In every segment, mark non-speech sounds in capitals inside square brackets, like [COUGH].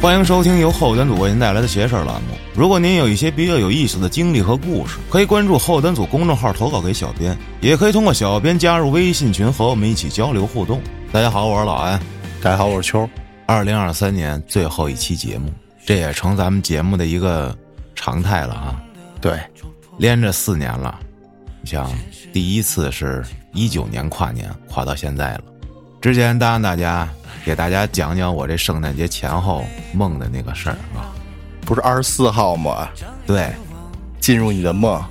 欢迎收听由后端组为您带来的“邪事儿”栏目。如果您有一些比较有意思的经历和故事，可以关注后端组公众号投稿给小编，也可以通过小编加入微信群和我们一起交流互动。大家好，我是老安。大家好，我是秋。二零二三年最后一期节目，这也成咱们节目的一个常态了啊。对，连着四年了。你像第一次是一九年跨年，跨到现在了。之前答应大家给大家讲讲我这圣诞节前后梦的那个事儿啊。不是二十四号吗？对，进入你的梦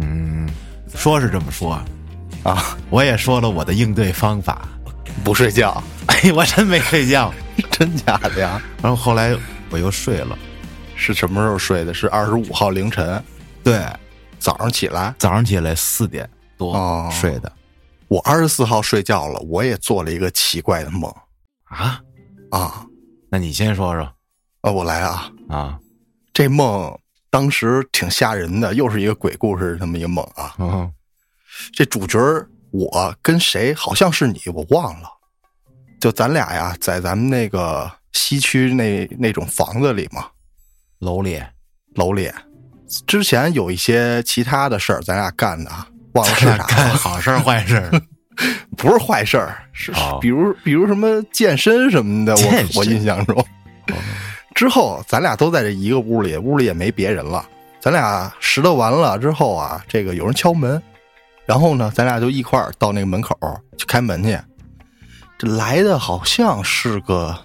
嗯，说是这么说，啊，我也说了我的应对方法。不睡觉，哎，我真没睡觉。[LAUGHS] 真假的呀？然后后来我又睡了。是什么时候睡的？是二十五号凌晨对，早上起来。早上起来四点多哦睡的我二十四号睡觉了，我也做了一个奇怪的梦啊。啊那你先说说啊！我来啊，啊。这梦当时挺吓人的，又是一个鬼故事这么一个梦啊。嗯这主角我跟谁好像是你，我忘了。就咱俩呀，在咱们那个西区那那种房子里嘛，楼里楼里。之前有一些其他的事儿，咱俩干的啊，忘了是啥干。好事坏事儿。[LAUGHS] 不是坏事儿，是哦比如比如什么健身什么的，我我印象中。[LAUGHS] 之后咱俩都在这一个屋里，屋里也没别人了。咱俩拾掇完了之后啊，这个有人敲门，然后呢，咱俩就一块儿到那个门口去开门去。这来的好像是个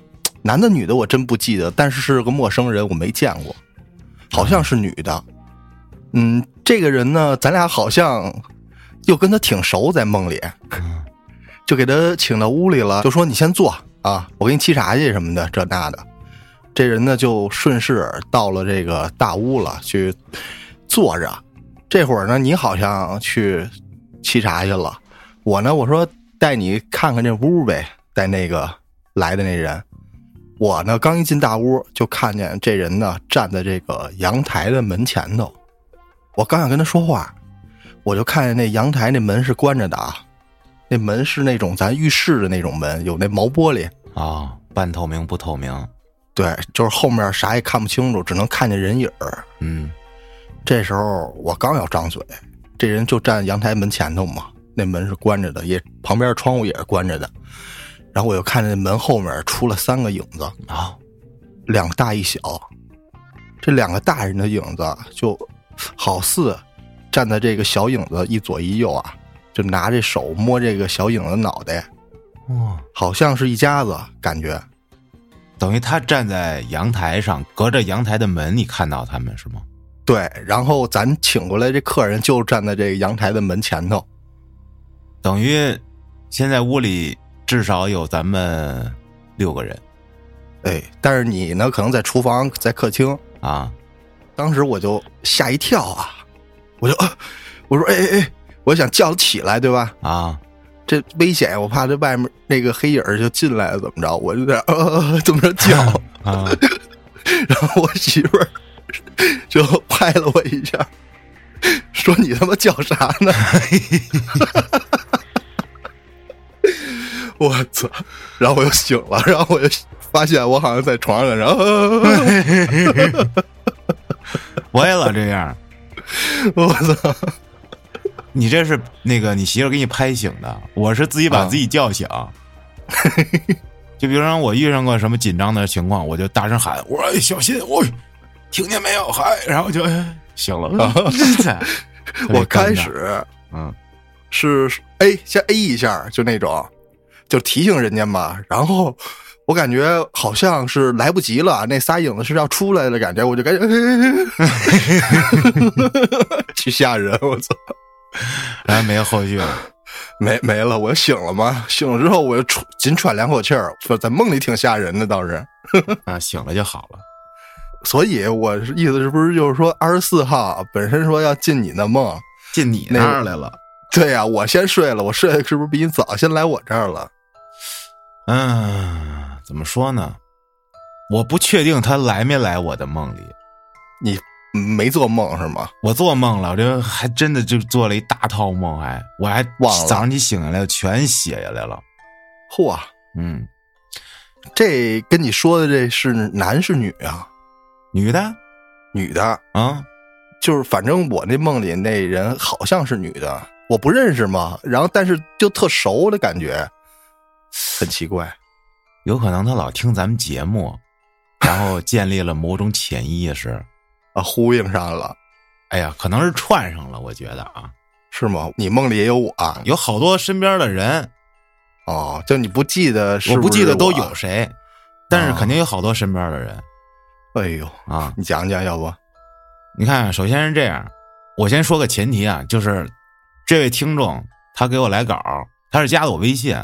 男的女的，我真不记得，但是是个陌生人，我没见过，好像是女的。嗯，这个人呢，咱俩好像又跟他挺熟，在梦里。就给他请到屋里了，就说你先坐啊，我给你沏茶去什么的，这那的。这人呢就顺势到了这个大屋了，去坐着。这会儿呢，你好像去沏茶去了，我呢，我说带你看看这屋呗，带那个来的那人。我呢刚一进大屋，就看见这人呢站在这个阳台的门前头。我刚想跟他说话，我就看见那阳台那门是关着的啊，那门是那种咱浴室的那种门，有那毛玻璃。啊，半透明不透明。对，就是后面啥也看不清楚，只能看见人影儿。嗯这时候我刚要张嘴，这人就站阳台门前头嘛，那门是关着的，也旁边窗户也是关着的。然后我又看见门后面出了三个影子，啊，两个大一小。这两个大人的影子就好似站在这个小影子一左一右啊，就拿这手摸这个小影子脑袋，哇，好像是一家子感觉。等于他站在阳台上，隔着阳台的门，你看到他们是吗？对，然后咱请过来这客人就站在这个阳台的门前头。等于现在屋里至少有咱们六个人哎，但是你呢，可能在厨房，在客厅。啊。当时我就吓一跳啊，我就、啊、我说哎哎哎，我想叫他起来，对吧？啊，这危险，我怕这外面那个黑影儿就进来了，怎么着？我就在呃怎么着叫，啊，[LAUGHS] 然后我媳妇儿就拍了我一下，说你他妈叫啥呢？[LAUGHS] 我操！然后我又醒了，然后我就发现我好像在床上，然后、[LAUGHS] 我也老这样。[LAUGHS] 我操！[LAUGHS] 你这是那个你媳妇给你拍醒的，我是自己把自己叫醒。[LAUGHS] 就比如说我遇上过什么紧张的情况，我就大声喊：“我说、哎、小心，我、听见没有？嗨！”然后就、哎、醒了。我开始嗯是 A 先 A 一下，就那种，就提醒人家嘛。然后我感觉好像是来不及了，那仨影子是要出来的感觉，我就赶紧 [LAUGHS] 去吓人。我操，然后没有后续了。没没了，我醒了吗？醒了之后，我就喘紧喘两口气儿，说在梦里挺吓人的，倒是。[LAUGHS] 啊，醒了就好了。所以我是意思是不是就是说二十四号本身说要进你的梦？进你那儿来了。对呀、我先睡了，我睡的是不是比你早？先来我这儿了。嗯，怎么说呢？我不确定他来没来我的梦里。你没做梦是吗？我做梦了，我这还真的就做了一大套梦，还我还忘了早上你醒下来全写下来了。嚯，嗯，这跟你说的这是男是女啊？女的女的，啊，就是反正我那梦里那人好像是女的，我不认识嘛，然后但是就特熟的感觉，很奇怪。有可能他老听咱们节目，[LAUGHS] 然后建立了某种潜意识。啊，呼应上了，哎呀，可能是串上了，我觉得啊，是吗？你梦里也有我啊？有好多身边的人，哦，就你不记得是我不是不记得都有谁，但是啊肯定有好多身边的人哎呦，啊。你讲讲，要不？你看，首先是这样，我先说个前提啊，就是这位听众他给我来稿，他是加的我微信，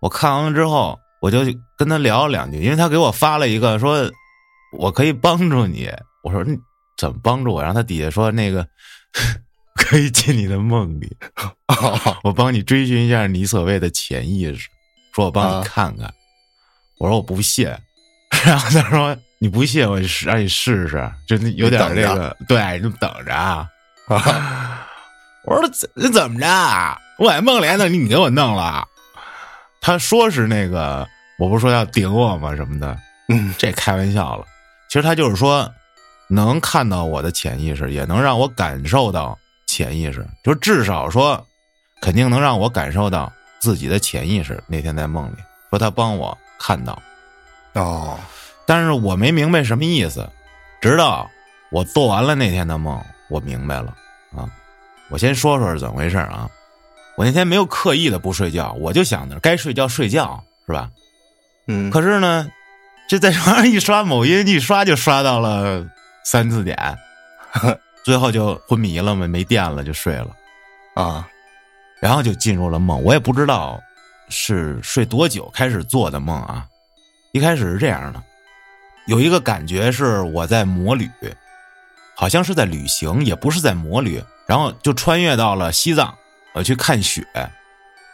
我看完了之后，我就跟他聊了两句，因为他给我发了一个说我可以帮助你，我说你怎么帮助我？然后他底下说那个 [LAUGHS] 可以进你的梦里，我帮你追寻一下你所谓的潜意识，说我帮啊你看看，我说我不信，然后他说你不信，我就让你试试，就有点这个，对，你就等着啊。[LAUGHS] 我说怎怎么着啊？我在梦里呢，你给我弄了。他说是那个，我不是说要顶我吗？什么的，嗯，这开玩笑了。其实他就是说，能看到我的潜意识，也能让我感受到潜意识，就至少说，肯定能让我感受到自己的潜意识。那天在梦里说他帮我看到，哦，但是我没明白什么意思，直到我做完了那天的梦，我明白了啊。我先说说是怎么回事啊。我那天没有刻意的不睡觉，我就想着该睡觉睡觉是吧？嗯，可是呢，这在床上一刷某音，一刷就刷到了三四点，[LAUGHS] 最后就昏迷了嘛，没电了就睡了，啊，然后就进入了梦。我也不知道是睡多久开始做的梦啊。一开始是这样的，有一个感觉是我在摩旅，好像是在旅行，也不是在摩旅，然后就穿越到了西藏，我去看雪。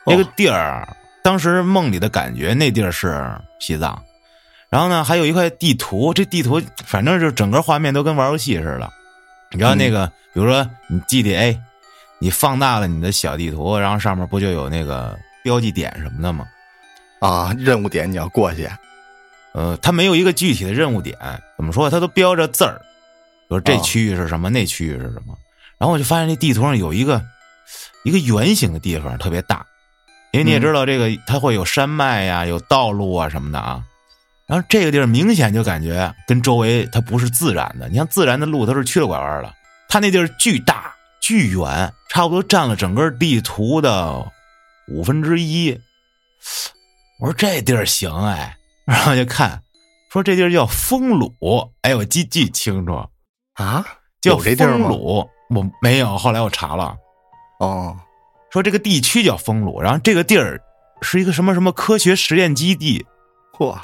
那个地儿，当时梦里的感觉，那地儿是西藏。然后呢，还有一块地图，这地图反正就整个画面都跟玩游戏似的。你知道那个，比如说你 GTA，你放大了你的小地图，然后上面不就有那个标记点什么的吗？啊，任务点你要过去，呃，它没有一个具体的任务点，怎么说？它都标着字儿，比如这哦区域是什么，那区域是什么。然后我就发现这地图上有一个一个圆形的地方特别大，因为你也知道这个它会有山脉呀、有道路啊什么的啊。然后这个地儿明显就感觉跟周围它不是自然的，你像自然的路它是曲了拐弯的，它那地儿巨大巨远，差不多占了整个地图的五分之一。我说这地儿行哎，然后就看说这地儿叫丰鲁，哎，我记记清楚，啊，叫？丰鲁，我没有，后来我查了，哦，说这个地区叫丰鲁，然后这个地儿是一个什么什么科学实验基地，嚯，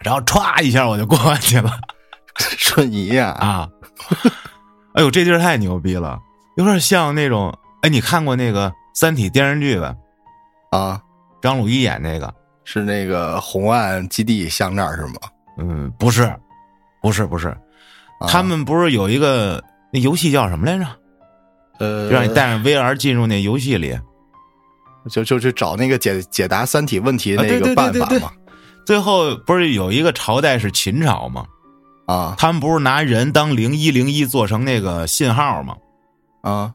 然后歘一下我就过去了 [LAUGHS] 瞬移呀，啊！哎呦，这地儿太牛逼了，有点像那种，哎，你看过那个《三体》电视剧吧？啊，张鲁一演那个，是那个红岸基地像那儿是吗？嗯，不是，不是，不是，啊他们不是有一个那游戏叫什么来着？呃，让你带上 VR 进入那游戏里，就就去找那个解解答三体问题那个对对对办法嘛，最后不是有一个朝代是秦朝吗？啊。他们不是拿人当零一零一做成那个信号吗？啊，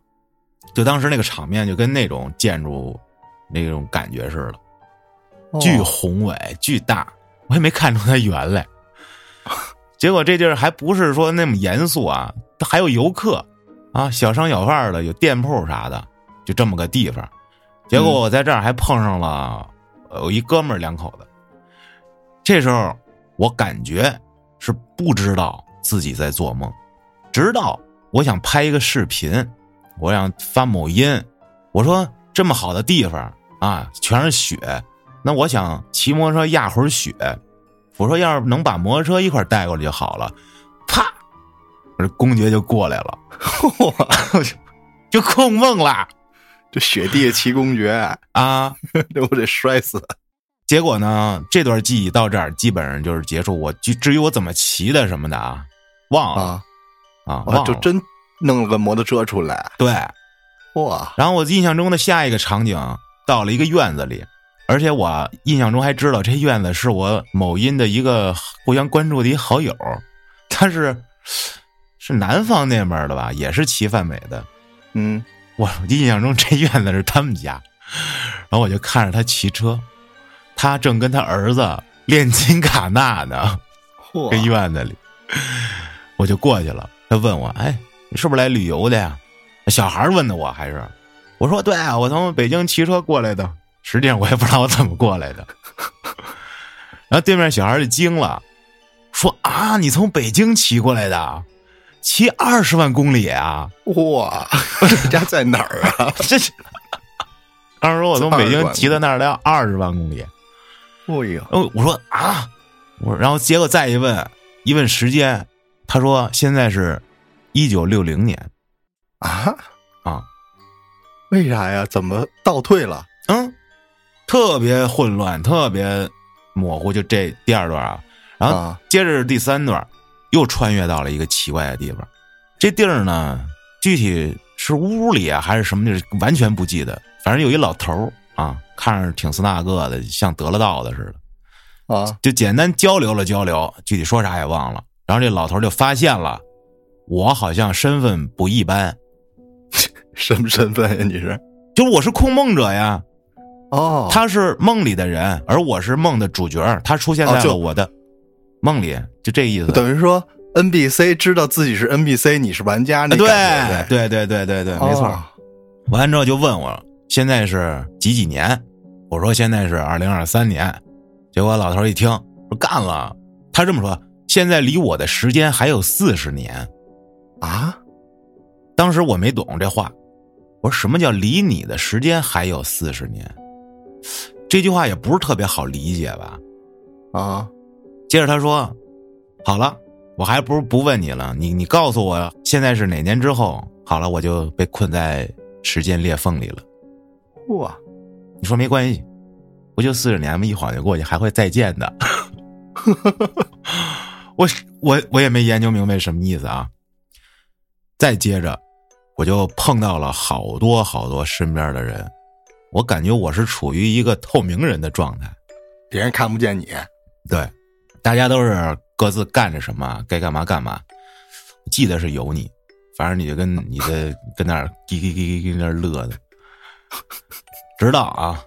就当时那个场面就跟那种建筑那种感觉似的，哦。巨宏伟、巨大，我也没看出它圆来。[LAUGHS] 结果这地儿还不是说那么严肃啊，还有游客啊，小商小贩的，有店铺啥的，就这么个地方。结果我在这儿还碰上了呃有一哥们两口子，这时候我感觉是不知道自己在做梦，直到我想拍一个视频，我想发某音，我说这么好的地方啊，全是雪，那我想骑摩托车压会儿雪，我说要是能把摩托车一块带过来就好了，啪，我这公爵就过来了，嚯，就控梦了这雪地骑公爵，啊！[LAUGHS] 这我得摔死。结果呢，这段记忆到这儿基本上就是结束。我至至于我怎么骑的什么的啊，忘了啊啊。就真弄了个摩托车出来，对。哇！然后我印象中的下一个场景到了一个院子里，而且我印象中还知道这院子是我某音的一个互相关注的一好友，他是是南方那边的吧，也是骑泛美的。嗯，我印象中这院子是他们家，然后我就看着他骑车，他正跟他儿子练金卡纳呢，这嚯，院子里，我就过去了。他问我：“哎，你是不是来旅游的呀？”小孩问的我还是，我说：“对啊，我从北京骑车过来的。”实际上我也不知道我怎么过来的。然后对面小孩就惊了，说：“啊，你从北京骑过来的，骑二十万公里啊？哇，这 [LAUGHS] 家在哪儿啊？[LAUGHS] 这是。”当时我从北京骑到那儿要二十万公里，哎呦，哦，我说啊，我说，然后结果再一问，一问时间，他说现在是一九六零年啊啊，为啥呀？怎么倒退了？嗯，特别混乱，特别模糊，就这第二段啊，然后啊接着是第三段，又穿越到了一个奇怪的地方，这地儿呢，具体是屋里啊还是什么地儿，完全不记得，反正有一老头儿啊，看着挺斯那个的，像得了道的似的。啊，就简单交流了交流，具体说啥也忘了。然后这老头就发现了，我好像身份不一般，[LAUGHS] 什么身份呀？你是？就我是控梦者呀，哦，他是梦里的人，而我是梦的主角，他出现在了我的梦里，就这意思。等于说 NBC 知道自己是 NBC，你是玩家，那对对对对对对，没错。哦完之后就问我现在是几几年，我说现在是二零二三年，结果老头一听说干了，他这么说，现在离我的时间还有四十年。啊，当时我没懂这话，我说什么叫离你的时间还有四十年？这句话也不是特别好理解吧？啊，接着他说：“好了，我还不如不问你了，你你告诉我现在是哪年之后？好了，我就被困在时间裂缝里了。哇，你说没关系，不就四十年吗？一晃就过去，还会再见的。[LAUGHS] 我我我也没研究明白什么意思啊。再接着，我就碰到了好多好多身边的人，我感觉我是处于一个透明人的状态。别人看不见你，对，大家都是各自干着什么，该干嘛干嘛。记得是有你，反正你就跟你的跟那儿叽叽叽叽叽那儿乐的，直到啊，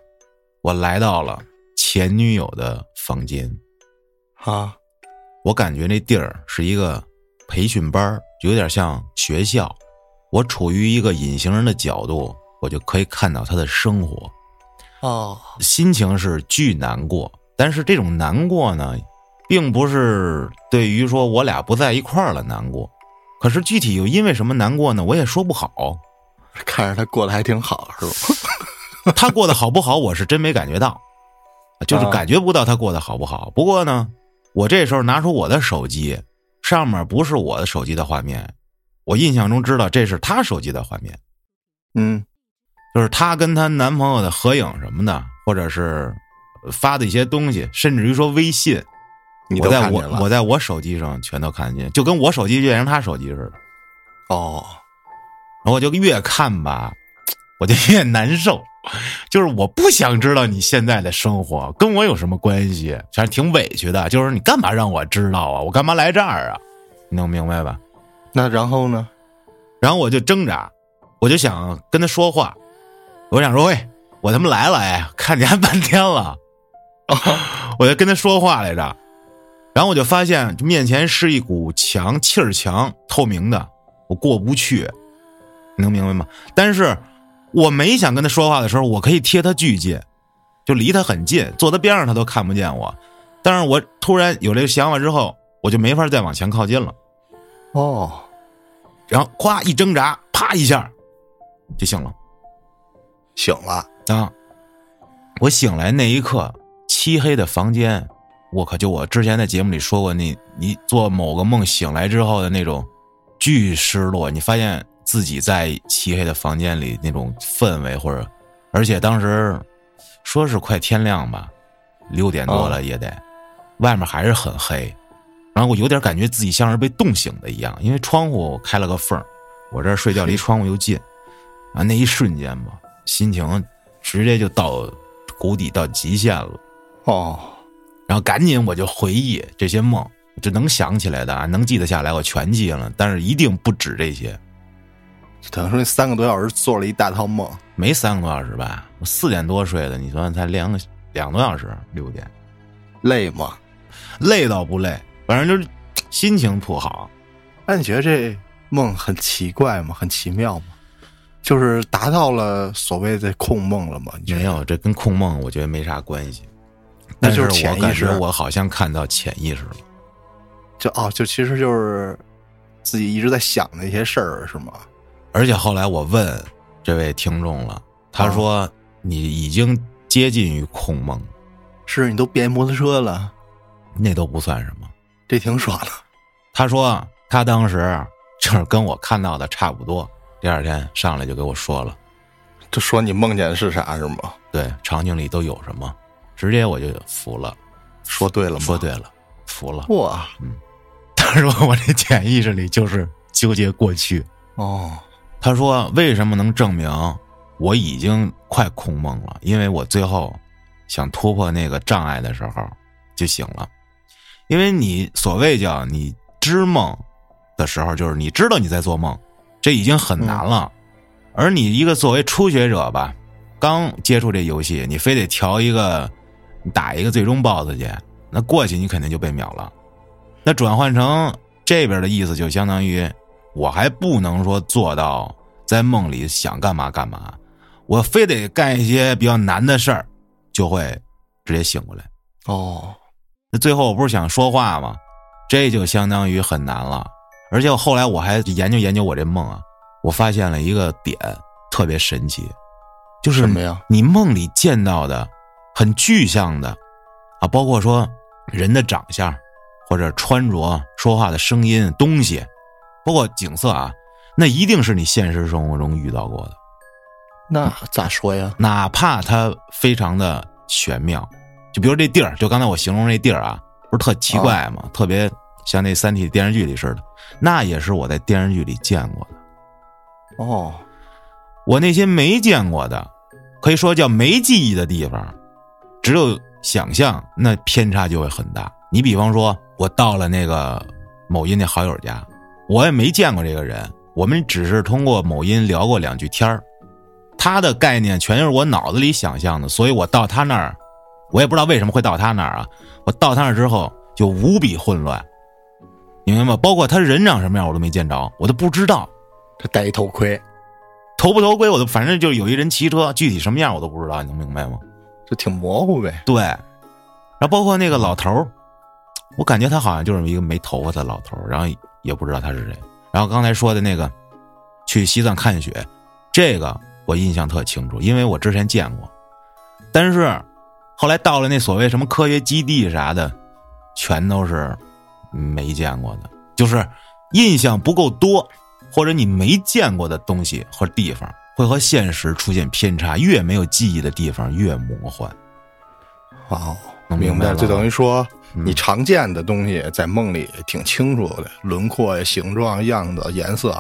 我来到了前女友的房间，啊，我感觉那地儿是一个培训班儿有点像学校。我处于一个隐形人的角度，我就可以看到她的生活。哦，心情是巨难过，但是这种难过呢，并不是对于说我俩不在一块儿了难过，可是具体又因为什么难过呢？我也说不好。看着他过得还挺好，是吧？[LAUGHS] 他过得好不好，我是真没感觉到，就是啊感觉不到他过得好不好。不过呢，我这时候拿出我的手机，上面不是我的手机的画面，我印象中知道这是他手机的画面。嗯，就是她跟她男朋友的合影什么的，或者是发的一些东西，甚至于说微信，你我在我都看见了我在我手机上全都看见，就跟我手机变成他手机似的。哦，然后我就越看吧，我就越难受，就是我不想知道你现在的生活跟我有什么关系，反正挺委屈的。就是你干嘛让我知道啊？我干嘛来这儿啊？你能明白吧？那然后呢？然后我就挣扎，我就想跟他说话，我想说，喂，我他妈来了，哎，看你还半天了，[LAUGHS] 我就跟他说话来着，然后我就发现面前是一股墙，气儿墙，透明的，我过不去，你能明白吗？但是我没想跟他说话的时候，我可以贴他巨近，就离他很近，坐他边上他都看不见我，但是我突然有这个想法之后，我就没法再往前靠近了。哦，然后咵一挣扎，啪一下就醒了醒了，啊！我醒来那一刻，漆黑的房间，我靠！就我之前在节目里说过，你你做某个梦醒来之后的那种巨失落，你发现自己在漆黑的房间里那种氛围，或者而且当时说是快天亮吧，六点多了也得，外面还是很黑。然后我有点感觉自己像是被冻醒的一样，因为窗户开了个缝儿我这睡觉离窗户又近，啊，那一瞬间吧，心情直接就到谷底到极限了。哦，然后赶紧我就回忆这些梦，这能想起来的啊，能记得下来，我全记了。但是一定不止这些，等于说那三个多小时做了一大套梦，没三个多小时吧？我四点多睡的，你算才两个两多小时，六点，累吗？累倒不累，反正就是心情不好。那你觉得这梦很奇怪吗？很奇妙吗？就是达到了所谓的控梦了吗？没有，这跟控梦我觉得没啥关系。那就是我潜意识感觉我好像看到潜意识了。就哦，就其实就是自己一直在想那些事儿，是吗？而且后来我问这位听众了，他说你已经接近于空梦，是你都变摩托车了，那都不算什么。这挺爽的。他说他当时就是跟我看到的差不多，第二天上来就给我说了，就说你梦见的是啥是吗？对场景里都有什么，直接我就服了，说对了吗？说对了，服了。哇嗯他说我这潜意识里就是纠结过去。哦，他说为什么能证明我已经快空梦了？因为我最后想突破那个障碍的时候就醒了。因为你所谓叫你知梦的时候，就是你知道你在做梦，这已经很难了。而你一个作为初学者吧，刚接触这游戏，你非得调一个你打一个最终 BOSS 去，那过去你肯定就被秒了。那转换成这边的意思，就相当于我还不能说做到在梦里想干嘛干嘛，我非得干一些比较难的事儿，就会直接醒过来。哦，那最后我不是想说话吗？这就相当于很难了。而且后来我还研究研究我这梦啊，我发现了一个点特别神奇，就是什么呀？你梦里见到的很具象的啊，包括说人的长相，或者穿着、说话的声音、东西，包括景色啊，那一定是你现实生活中遇到过的，那咋说呀？哪怕它非常的玄妙。就比如这地儿，就刚才我形容这地儿啊，不是特奇怪吗？特别像那《三体》电视剧里似的，那也是我在电视剧里见过的。哦，我那些没见过的，可以说叫没记忆的地方，只有想象，那偏差就会很大。你比方说，我到了那个某音那好友家，我也没见过这个人，我们只是通过某音聊过两句天儿，他的概念全是我脑子里想象的，所以我到他那儿，我也不知道为什么会到他那儿啊。我到他那儿之后就无比混乱，你明白吗？包括他人长什么样我都没见着，我都不知道。他戴一头盔，头不头盔我都反正就有一人骑车，具体什么样我都不知道，你能明白吗？就挺模糊呗。对，然后包括那个老头儿，我感觉他好像就是一个没头发的老头儿，然后也不知道他是谁。然后刚才说的那个去西藏看雪，这个我印象特清楚，因为我之前见过。但是后来到了那所谓什么科学基地啥的，全都是没见过的，就是印象不够多，或者你没见过的东西或地方，会和现实出现偏差。越没有记忆的地方越魔幻。哦，能明白了就等于说嗯你常见的东西在梦里挺清楚的，轮廓呀、形状、样子、颜色；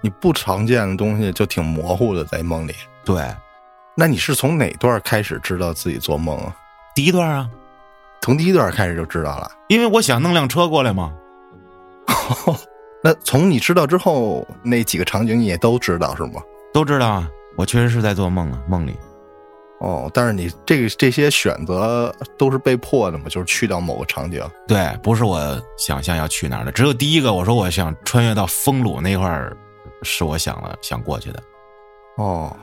你不常见的东西就挺模糊的，在梦里。对，那你是从哪段开始知道自己做梦啊？第一段啊，从第一段开始就知道了。因为我想弄辆车过来嘛。[LAUGHS] 那从你知道之后，那几个场景你也都知道是吗？都知道啊，我确实是在做梦啊，梦里。哦，但是你这个这些选择都是被迫的嘛，就是去到某个场景。对，不是我想象要去哪儿的，只有第一个，我说我想穿越到丰鲁那块儿，是我想了想过去的。哦，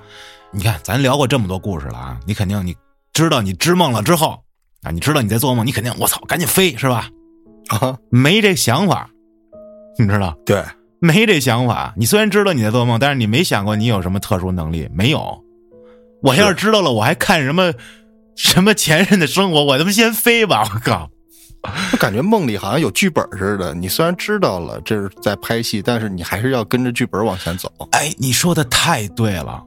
你看，咱聊过这么多故事了啊，你肯定你知道你知梦了之后啊，你知道你在做梦，你肯定我操，赶紧飞是吧？啊，没这想法，你知道？对，没这想法。你虽然知道你在做梦，但是你没想过你有什么特殊能力，没有。我要是知道了，我还看什么 [LAUGHS] 什么前任的生活，我他妈先飞吧！我靠，我感觉梦里好像有剧本似的。你虽然知道了这是在拍戏，但是你还是要跟着剧本往前走哎，你说的太对了，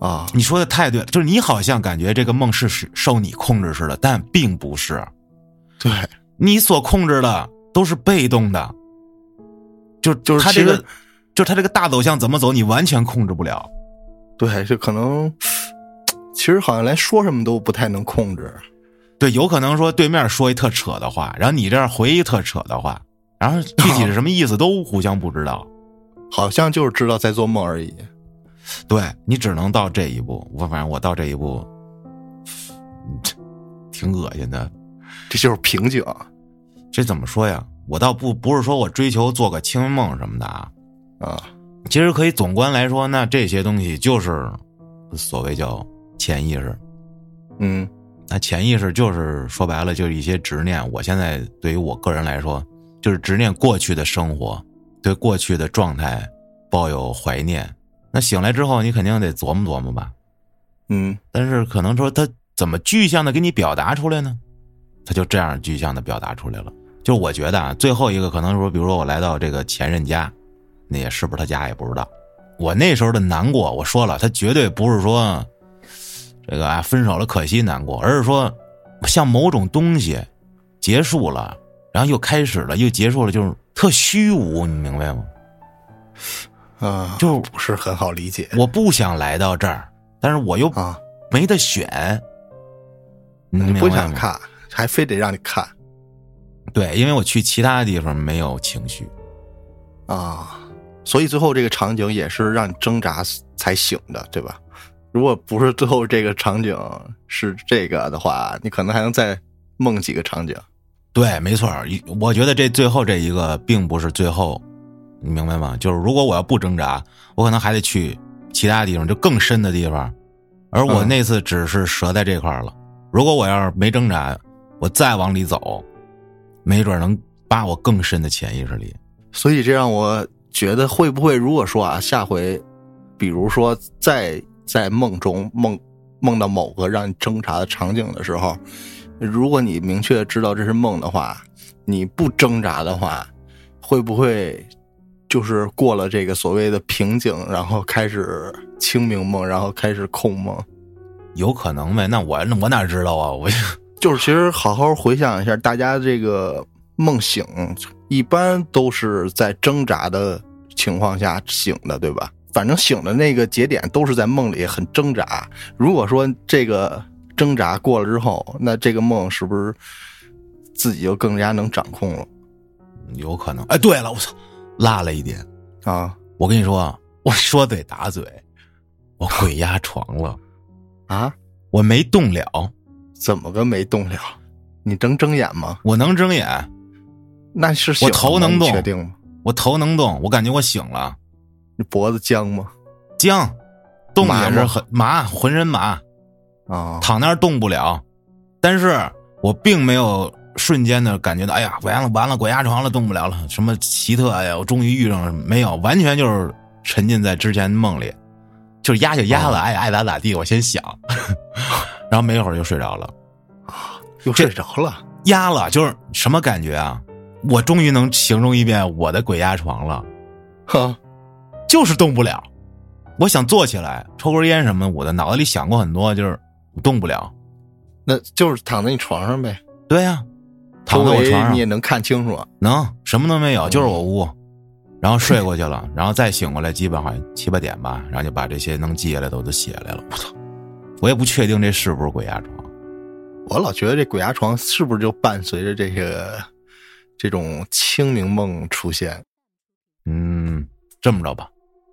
啊。你说的太对了，就是你好像感觉这个梦是是受你控制似的，但并不是，对，你所控制的都是被动的，就就是他这个，就他这个大走向怎么走，你完全控制不了。对，就可能其实好像连说什么都不太能控制。对，有可能说对面说一特扯的话，然后你这儿回一特扯的话，然后具体是什么意思都互相不知道，[LAUGHS] 好像就是知道在做梦而已。对你只能到这一步，我反正我到这一步，[SNIFFS] 挺恶心的。这就是瓶颈。这怎么说呀？我倒不不是说我追求做个清梦什么的啊，啊，其实可以总观来说，那这些东西就是所谓叫潜意识。嗯，那潜意识就是说白了就是一些执念。我现在对于我个人来说，就是执念过去的生活，对过去的状态抱有怀念。那醒来之后，你肯定得琢磨琢磨吧。嗯，但是可能说他怎么具象的给你表达出来呢？他就这样具象的表达出来了。就我觉得啊，最后一个可能说，比如说我来到这个前任家，那也是不是他家也不知道。我那时候的难过，我说了，他绝对不是说这个啊分手了可惜难过，而是说像某种东西结束了，然后又开始了，又结束了，就是特虚无，你明白吗？啊，就不是很好理解。我不想来到这儿，但是我又啊，没得选，不？想看，还非得让你看对，因为我去其他地方没有情绪。啊，所以最后这个场景也是让你挣扎才醒的，对吧？如果不是最后这个场景是这个的话，你可能还能再梦几个场景。对，没错，一我觉得这最后这一个并不是最后，你明白吗？就是如果我要不挣扎，我可能还得去其他地方，就更深的地方。而我嗯那次只是折在这块儿了。如果我要是没挣扎，我再往里走，没准能扒我更深的潜意识里。所以这让我觉得，会不会如果说啊，下回，比如说再在梦中梦梦到某个让你挣扎的场景的时候，如果你明确知道这是梦的话，你不挣扎的话，会不会就是过了这个所谓的瓶颈，然后开始清明梦，然后开始控梦？有可能呗？那我那我哪知道啊？我就是其实好好回想一下，大家这个梦醒一般都是在挣扎的情况下醒的，对吧？反正醒的那个节点都是在梦里很挣扎。如果说这个挣扎过了之后，那这个梦是不是自己就更加能掌控了有可能。哎，对了，我操，[LAUGHS] 落了一点。啊我跟你说啊，我说嘴打嘴，我鬼压床了，啊？我没动了，怎么个没动了？你能睁眼吗？我能睁眼，那是醒我头能动。确定吗？我头能动，我感觉我醒了，你脖子僵吗？僵，动也是很麻，浑身麻，啊躺那儿动不了，但是我并没有瞬间的感觉到，哎呀，完了完了，鬼压床了，动不了了，什么奇特哎呀，我终于遇上了，没有，完全就是沉浸在之前梦里，就是压就压了，爱爱咋咋地，我先想，然后没一会儿就睡着了。啊又睡着了。压了，就是什么感觉啊？我终于能形容一遍我的鬼压床了，哈，就是动不了。我想坐起来抽根烟什么，我的脑子里想过很多，就是动不了。那就是躺在你床上呗。对呀、躺在我床上你也能看清楚。能什么都没有，就是我屋，然后睡过去了，然后再醒过来，基本好像七八点吧，然后就把这些能记下来的我都写下来了。我操，我也不确定这是不是鬼压床。我老觉得这鬼压床是不是就伴随着这个这种清明梦出现？嗯，这么着吧，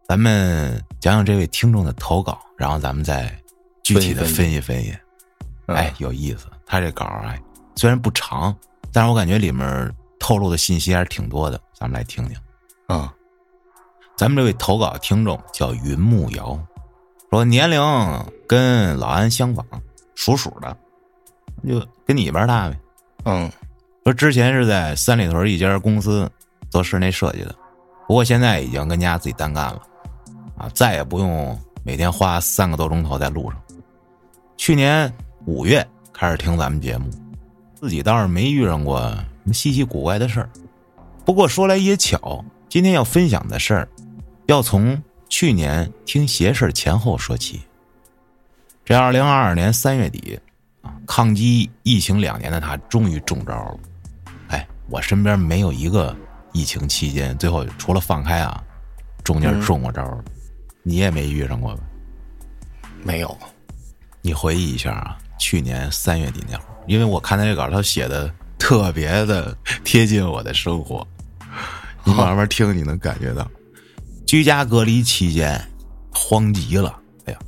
咱们讲讲这位听众的投稿，然后咱们再具体的分分析分析。嗯哎，有意思，他这稿儿哎，虽然不长，但是我感觉里面透露的信息还是挺多的，咱们来听听。啊，咱们这位投稿听众叫云木瑶，说年龄跟老安相仿，属鼠的，就跟你一般大呗。嗯说之前是在三里屯一家公司做室内设计的，不过现在已经跟家自己单干了，啊，再也不用每天花三个多钟头在路上。去年五月开始听咱们节目，自己倒是没遇上过什么稀奇古怪的事儿。不过说来也巧，今天要分享的事儿，要从去年听邪事儿前后说起。这二零二二年三月底，啊，抗击疫情两年的他终于中招了。哎，我身边没有一个疫情期间最后除了放开啊，中间中过招的。你也没遇上过吧？没有，你你回忆一下啊，去年三月底那会儿，因为我看他这稿，他写的特别的贴近我的生活。你慢慢听，你能感觉到，居家隔离期间慌极了，哎呀，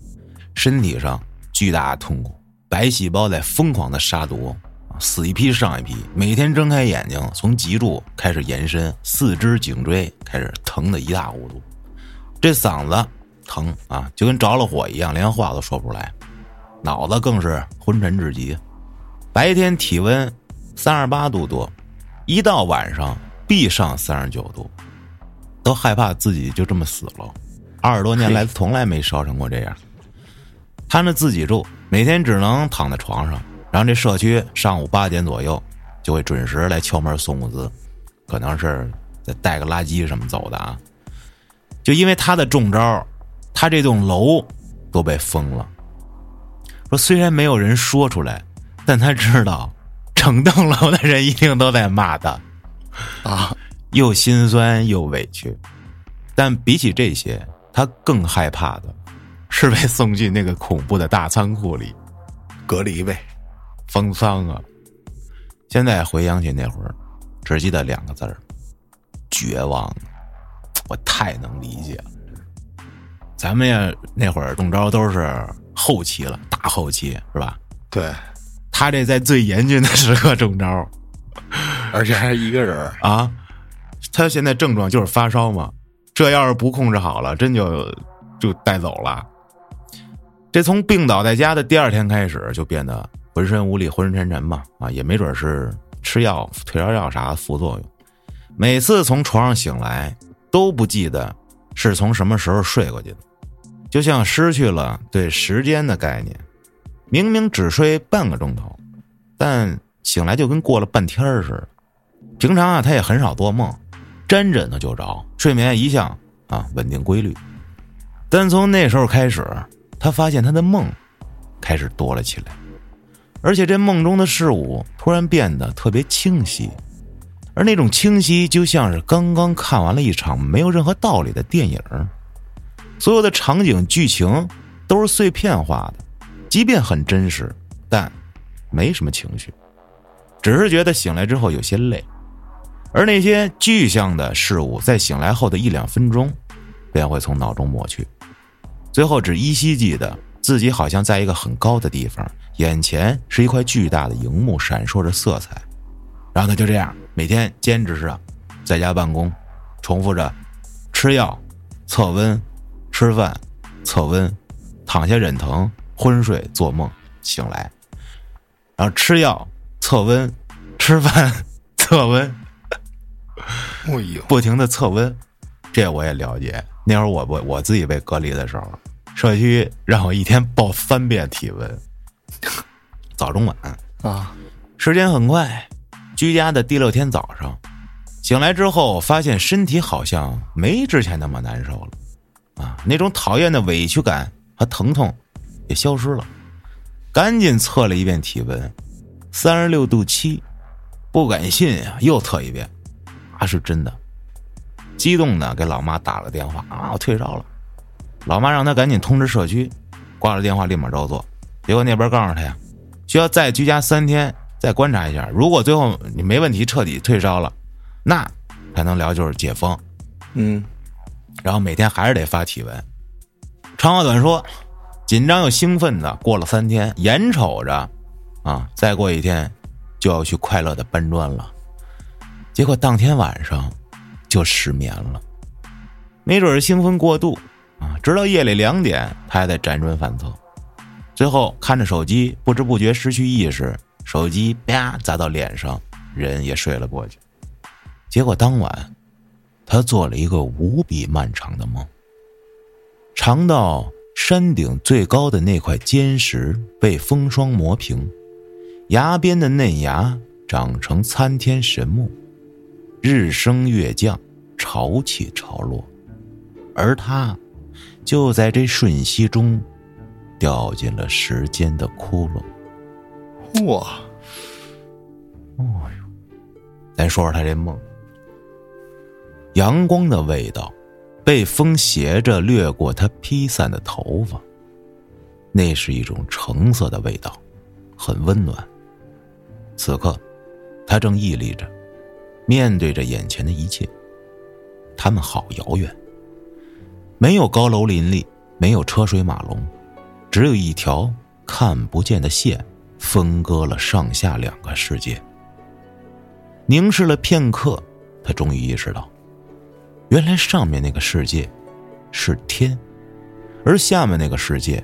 身体上巨大的痛苦，白细胞在疯狂的杀毒，死一批上一批，每天睁开眼睛，从脊柱开始延伸，四肢颈椎开始疼的一塌糊涂，这嗓子疼啊，就跟着了火一样，连话都说不出来，脑子更是昏沉至极，白天体温三十八度多，一到晚上。必上三十九度，都害怕自己就这么死了。二十多年来从来没烧成过这样。他们自己住，每天只能躺在床上。然后这社区上午八点左右就会准时来敲门送物资，可能是再带个垃圾什么走的啊。就因为他的中招，他这栋楼都被封了。说虽然没有人说出来，但他知道整栋楼的人一定都在骂他。啊，又心酸又委屈，但比起这些，他更害怕的是被送进那个恐怖的大仓库里 [LAUGHS] 隔离呗，封仓啊！现在回想起那会儿，只记得两个字儿：绝望。我太能理解了。咱们呀，那会儿中招都是后期了，大后期是吧？对，他这在最严峻的时刻中招。而且还是一个人啊！他现在症状就是发烧嘛，这要是不控制好了，真就就带走了。这从病倒在家的第二天开始，就变得浑身无力、昏昏沉沉嘛啊，也没准是吃药、退烧药啥副作用。每次从床上醒来，都不记得是从什么时候睡过去的，就像失去了对时间的概念。明明只睡半个钟头，但醒来就跟过了半天似的。平常啊，他也很少做梦，沾枕头就着，睡眠一向啊稳定规律。但从那时候开始，他发现他的梦开始多了起来，而且这梦中的事物突然变得特别清晰，而那种清晰就像是刚刚看完了一场没有任何道理的电影，所有的场景剧情都是碎片化的，即便很真实，但没什么情绪，只是觉得醒来之后有些累。而那些具象的事物，在醒来后的一两分钟，便会从脑中抹去，最后只依稀记得自己好像在一个很高的地方，眼前是一块巨大的荧幕，闪烁着色彩。然后他就这样每天坚持着在家办公，重复着吃药、测温、吃饭、测温、躺下忍疼、昏睡、做梦、醒来，然后吃药、测温、吃饭、测温。哎呦，不停的测温，这我也了解。那会儿我我我自己被隔离的时候，社区让我一天报三遍体温，[LAUGHS] 早中晚啊。时间很快，居家的第六天早上，醒来之后发现身体好像没之前那么难受了，啊，那种讨厌的委屈感和疼痛也消失了。赶紧测了一遍体温，三十六度七，不敢信呀，又测一遍。啊是真的，激动的给老妈打了电话啊！我退烧了，老妈让他赶紧通知社区，挂了电话立马照做。结果那边告诉他呀，需要再居家三天，再观察一下。如果最后你没问题，彻底退烧了，那才能聊就是解封。嗯，然后每天还是得发体温。长话短说，紧张又兴奋的过了三天，眼瞅着啊，再过一天就要去快乐的搬砖了。结果当天晚上就失眠了，没准是兴奋过度啊！直到夜里两点，他还在辗转反侧，最后看着手机，不知不觉失去意识，手机啪砸到脸上，人也睡了过去。结果当晚，他做了一个无比漫长的梦，长到山顶最高的那块尖石被风霜磨平，崖边的嫩芽长成参天神木。日升月降，潮起潮落，而他就在这瞬息中掉进了时间的窟窿。哇！哦呦，咱说说他这梦。阳光的味道被风斜着掠过他披散的头发，那是一种橙色的味道，很温暖。此刻，他正屹立着，面对着眼前的一切。他们好遥远，没有高楼林立，没有车水马龙，只有一条看不见的线，分割了上下两个世界。凝视了片刻，他终于意识到，原来上面那个世界是天，而下面那个世界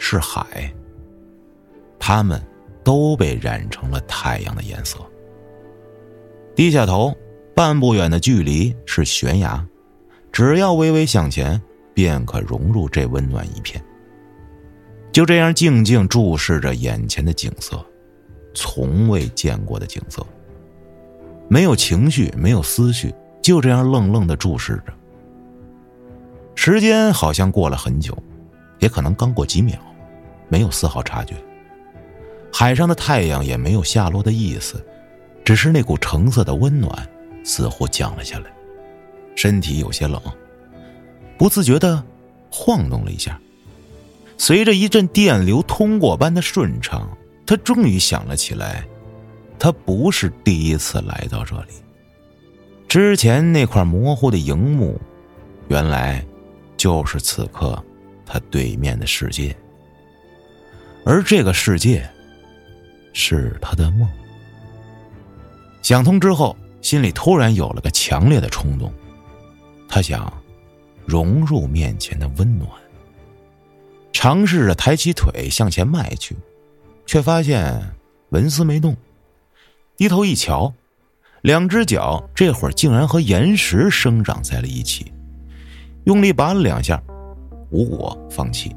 是海。他们都被染成了太阳的颜色。低下头。半步远的距离是悬崖，只要微微向前，便可融入这温暖一片。就这样静静注视着眼前的景色，从未见过的景色。没有情绪，没有思绪，就这样愣愣的注视着。时间好像过了很久，也可能刚过几秒，没有丝毫察觉。海上的太阳也没有下落的意思，只是那股橙色的温暖。似乎降了下来，身体有些冷，不自觉的晃动了一下。随着一阵电流通过般的顺畅，他终于想了起来：他不是第一次来到这里。之前那块模糊的荧幕，原来就是此刻他对面的世界，而这个世界是他的梦。想通之后。心里突然有了个强烈的冲动，他想融入面前的温暖，尝试着抬起腿向前迈去，却发现纹丝没动。低头一瞧，两只脚这会儿竟然和岩石生长在了一起。用力拔了两下，无果，放弃。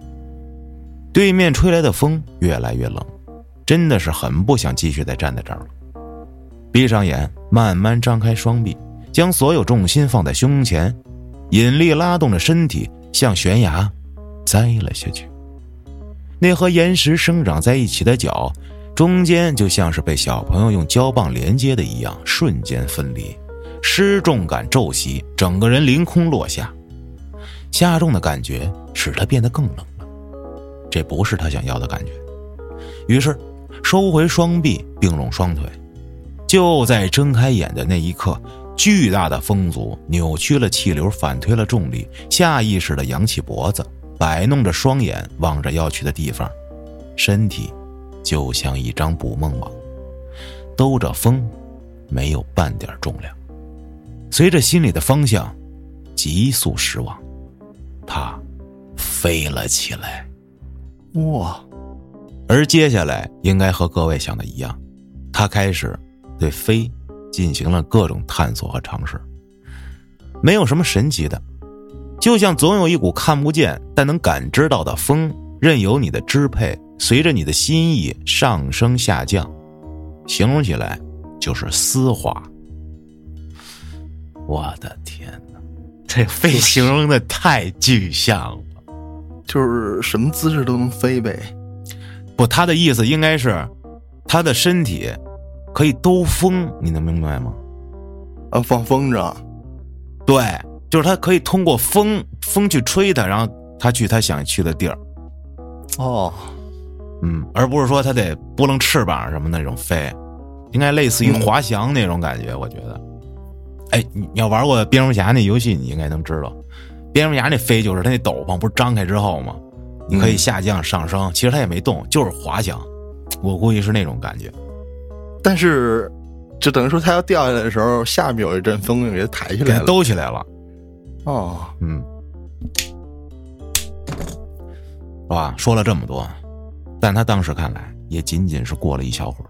对面吹来的风越来越冷，真的是很不想继续再站在这儿了。闭上眼，慢慢张开双臂，将所有重心放在胸前，引力拉动着身体向悬崖栽了下去。那和岩石生长在一起的脚，中间就像是被小朋友用胶棒连接的一样，瞬间分离，失重感骤袭，整个人凌空落下。下重的感觉使他变得更冷了，这不是他想要的感觉。于是，收回双臂，并拢双腿。就在睁开眼的那一刻，巨大的风阻扭曲了气流，反推了重力，下意识的扬起脖子，摆弄着双眼望着要去的地方，身体就像一张捕梦网，兜着风，没有半点重量，随着心里的方向急速驶往，他飞了起来，哇！而接下来应该和各位想的一样，他开始。对飞进行了各种探索和尝试，没有什么神奇的，就像总有一股看不见但能感知到的风，任由你的支配，随着你的心意上升下降，形容起来就是丝滑。我的天哪，这飞形容的太具象了，[LAUGHS] 就是什么姿势都能飞呗？不，他的意思应该是他的身体。可以兜风，你能明白吗？啊，放风筝，对，就是它可以通过风，风去吹它，然后它去它想去的地儿。哦，嗯，而不是说它得拨楞翅膀什么那种飞，应该类似于滑翔那种感觉，我觉得。哎，你要玩过蝙蝠侠那游戏，你应该能知道，蝙蝠侠那飞就是它那斗篷不是张开之后吗？你可以下降上升，其实它也没动，就是滑翔，我估计是那种感觉。但是，就等于说，他要掉下来的时候，下面有一阵风给他抬起来了，兜起来了。哦，嗯，是吧？说了这么多，但他当时看来，也仅仅是过了一小会儿，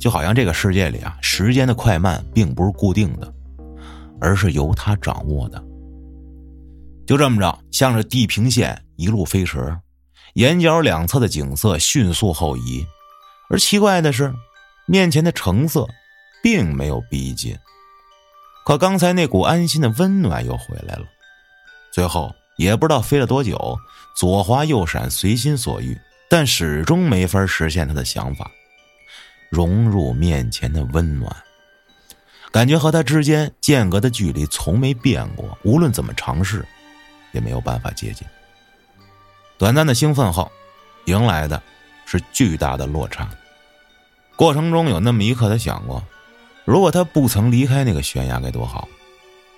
就好像这个世界里啊，时间的快慢并不是固定的，而是由他掌握的。就这么着，向着地平线一路飞驰，眼角两侧的景色迅速后移，而奇怪的是。面前的橙色，并没有逼近，可刚才那股安心的温暖又回来了。最后也不知道飞了多久，左滑右闪，随心所欲，但始终没法实现他的想法，融入面前的温暖，感觉和他之间间隔的距离从没变过，无论怎么尝试，也没有办法接近。短暂的兴奋后，迎来的是巨大的落差。过程中有那么一刻，他想过，如果他不曾离开那个悬崖该多好，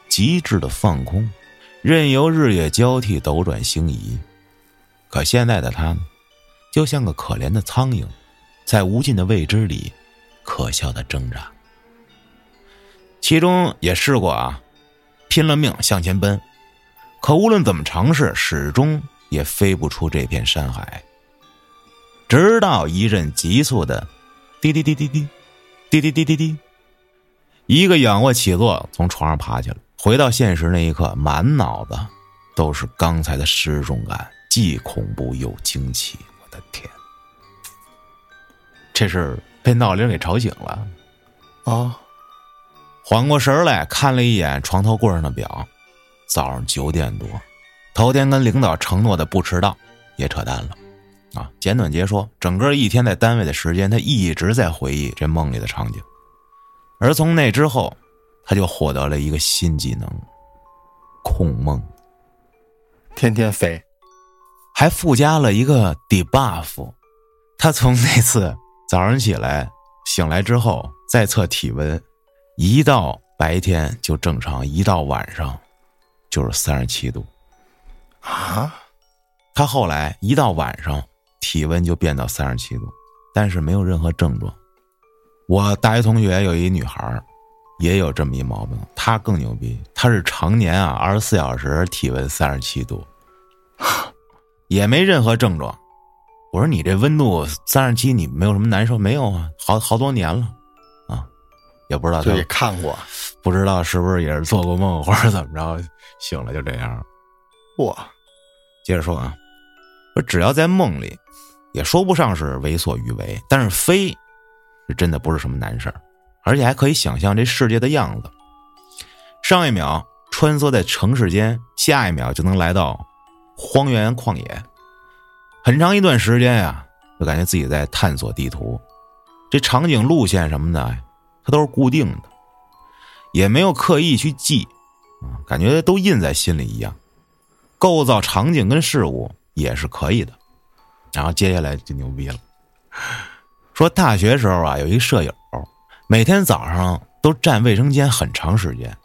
极致的放空，任由日夜交替斗转星移。可现在的他呢，就像个可怜的苍蝇，在无尽的未知里，可笑的挣扎。其中也试过啊，拼了命向前奔，可无论怎么尝试，始终也飞不出这片山海。直到一阵急促的滴滴滴滴滴，滴滴滴滴滴，一个仰卧起坐从床上爬起来，回到现实那一刻，满脑子都是刚才的失重感，既恐怖又惊奇。我的天，这是被闹铃给吵醒了啊！缓过神来，看了一眼床头柜上的表，早上九点多，头天跟领导承诺的不迟到，也扯淡了。啊，简短截说，整个一天在单位的时间，他一直在回忆这梦里的场景。而从那之后，他就获得了一个新技能——控梦，天天飞，还附加了一个 debuff。他从那次早上起来醒来之后，再测体温。一到白天就正常，一到晚上就是三十七度，啊！他后来一到晚上体温就变到三十七度，但是没有任何症状。我大学同学有一女孩也有这么一毛病，她更牛逼，她是常年啊二十四小时体温三十七度，也没任何症状。我说你这温度三十七，你没有什么难受？没有啊，好好多年了。啊也不知道他也看过，不知道是不是也是做过梦或者怎么着，醒了就这样。哇，接着说啊，说只要在梦里，也说不上是为所欲为，但是飞是真的不是什么难事儿，而且还可以想象这世界的样子。上一秒穿梭在城市间，下一秒就能来到荒原旷野，很长一段时间呀，就感觉自己在探索地图，这场景路线什么的。它都是固定的，也没有刻意去记，感觉都印在心里一样。构造场景跟事物也是可以的。然后接下来就牛逼了，说大学时候啊，有一舍友，每天早上都占卫生间很长时间，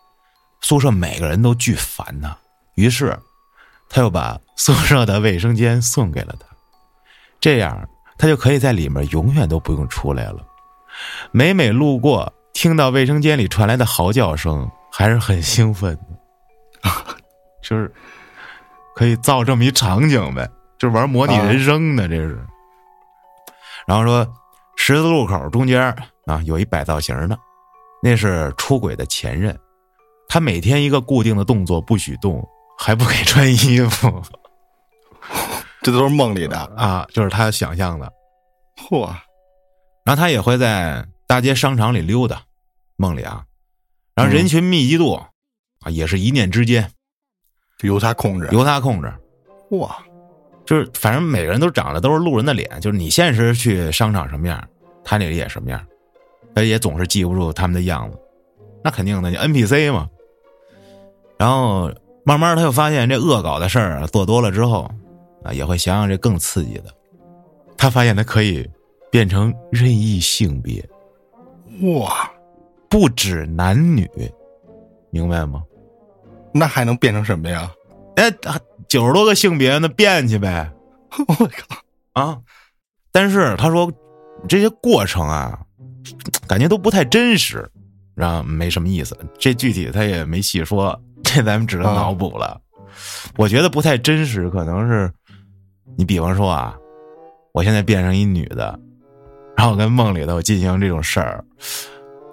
宿舍每个人都巨烦他。于是，他又把宿舍的卫生间送给了他，这样他就可以在里面永远都不用出来了。每每路过，听到卫生间里传来的嚎叫声，还是很兴奋的，[LAUGHS] 就是可以造这么一场景呗，就玩模拟人生呢，这是。然后说，十字路口中间啊，有一摆造型的，那是出轨的前任，他每天一个固定的动作不许动，还不给穿衣服，[LAUGHS] 这都是梦里的。啊，就是他想象的，嚯。然后他也会在大街商场里溜达，梦里啊，然后人群密集度啊，也是一念之间，就由他控制，由他控制。哇，就是反正每个人都长得都是路人的脸，就是你现实去商场什么样，他那里也什么样，他也总是记不住他们的样子，那肯定的，你 NPC 嘛。然后慢慢他就发现这恶搞的事儿做多了之后啊，也会想想这更刺激的，他发现他可以。变成任意性别，哇，不止男女，明白吗？那还能变成什么呀？哎，九十多个性别，那变去呗！[LAUGHS] 我靠啊！但是他说这些过程啊，感觉都不太真实，然后没什么意思。这具体他也没细说，这咱们只能脑补了。我觉得不太真实，可能是你比方说啊，我现在变成一女的。然后跟梦里头进行这种事儿，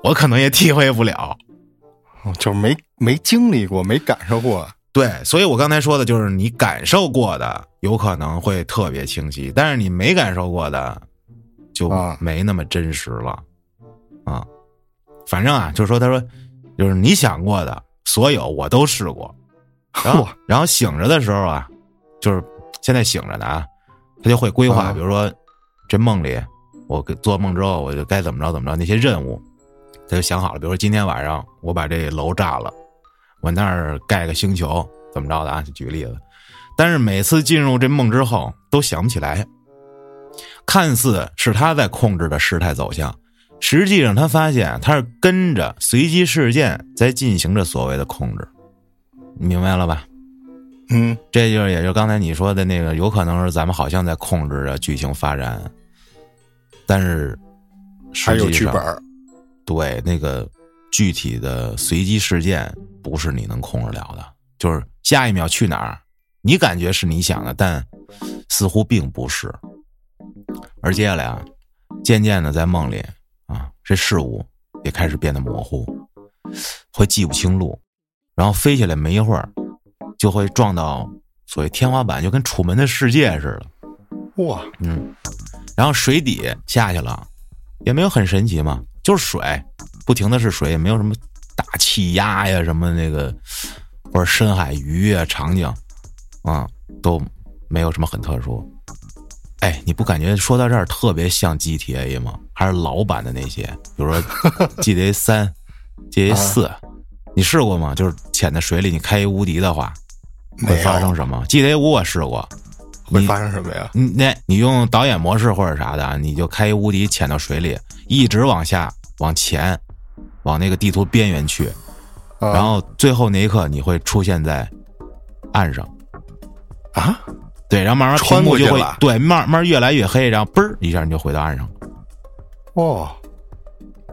我可能也 [LAUGHS] 体会不了，就是没没经历过，没感受过。对，所以我刚才说的就是你感受过的有可能会特别清晰，但是你没感受过的就没那么真实了。啊，反正啊，就是说，他说，就是你想过的所有我都试过，然后然后醒着的时候啊，就是现在醒着呢啊，他就会规划，比如说这梦里。我做梦之后，我就该怎么着怎么着，那些任务，他就想好了。比如说今天晚上我把这楼炸了，我那儿盖个星球，怎么着的啊？就举个例子。但是每次进入这梦之后，都想不起来，看似是他在控制着事态走向，实际上他发现他是跟着随机事件在进行着所谓的控制，你明白了吧？嗯，这就是也就刚才你说的那个，有可能是咱们好像在控制着剧情发展，但是还有剧本儿，对那个具体的随机事件不是你能控制了的，就是下一秒去哪儿，你感觉是你想的，但似乎并不是。而接下来啊，渐渐的在梦里啊，这事物也开始变得模糊，会记不清路，然后飞起来没一会儿。就会撞到所谓天花板，就跟《楚门的世界》似的。哇，嗯，然后水底下去了，也没有很神奇嘛，就是水，不停的是水，也没有什么大气压呀，什么那个或者深海鱼啊场景，啊，都没有什么很特殊。哎，你不感觉说到这儿特别像 GTA 吗？还是老版的那些，比如说 [LAUGHS] GTA 三、GTA 四，你试过吗？就是潜在水里，你开一无敌的话。会发生什么？GTA 五我试过，会发生什么呀？你那，你用导演模式或者啥的，你就开一无敌潜到水里，一直往下往前，往那个地图边缘去，然后最后那一刻你会出现在岸上啊？对，然后慢慢穿过就会对慢慢越来越黑，然后嘣儿一下你就回到岸上。哦，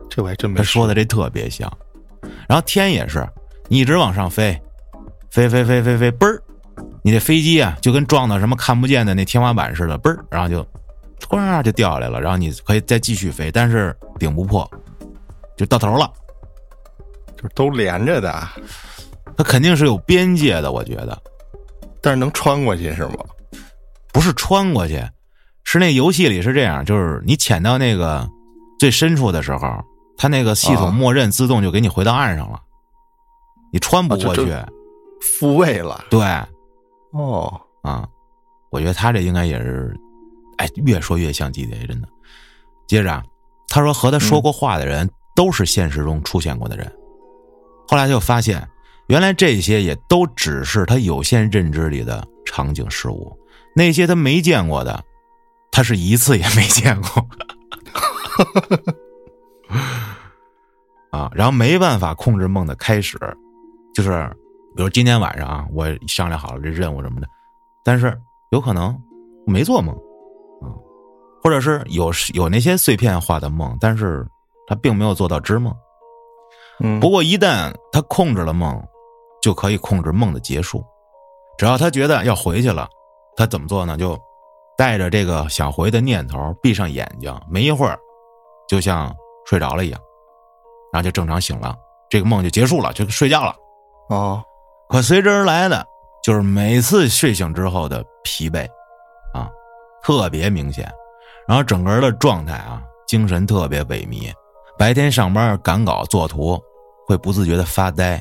这我还真没。他说的这特别像，然后天也是，你一直往上飞。飞飞飞飞飞，嘣儿！你这飞机啊，就跟撞到什么看不见的那天花板似的，嘣儿，然后就唰就掉下来了。然后你可以再继续飞，但是顶不破，就到头了。就都连着的，它肯定是有边界的，我觉得。但是能穿过去是吗？不是穿过去，是那游戏里是这样，就是你潜到那个最深处的时候，它那个系统默认自动就给你回到岸上了，你穿不过去。复位了，对，哦啊，我觉得他这应该也是，哎，越说越像 GTA，真的。接着啊，他说和他说过话的人都是现实中出现过的人，后来就发现，原来这些也都只是他有限认知里的场景事物，那些他没见过的，他是一次也没见过，[LAUGHS] 啊，然后没办法控制梦的开始，就是。比如今天晚上啊，我商量好了这任务什么的，但是有可能没做梦，啊，或者是有有那些碎片化的梦，但是他并没有做到知梦。嗯，不过一旦他控制了梦，就可以控制梦的结束。只要他觉得要回去了，他怎么做呢？就带着这个想回的念头，闭上眼睛，没一会儿，就像睡着了一样，然后就正常醒了，这个梦就结束了，就睡觉了。哦。可随之而来的就是每次睡醒之后的疲惫，啊，特别明显，然后整个人的状态啊，精神特别萎靡。白天上班赶稿作图，会不自觉的发呆，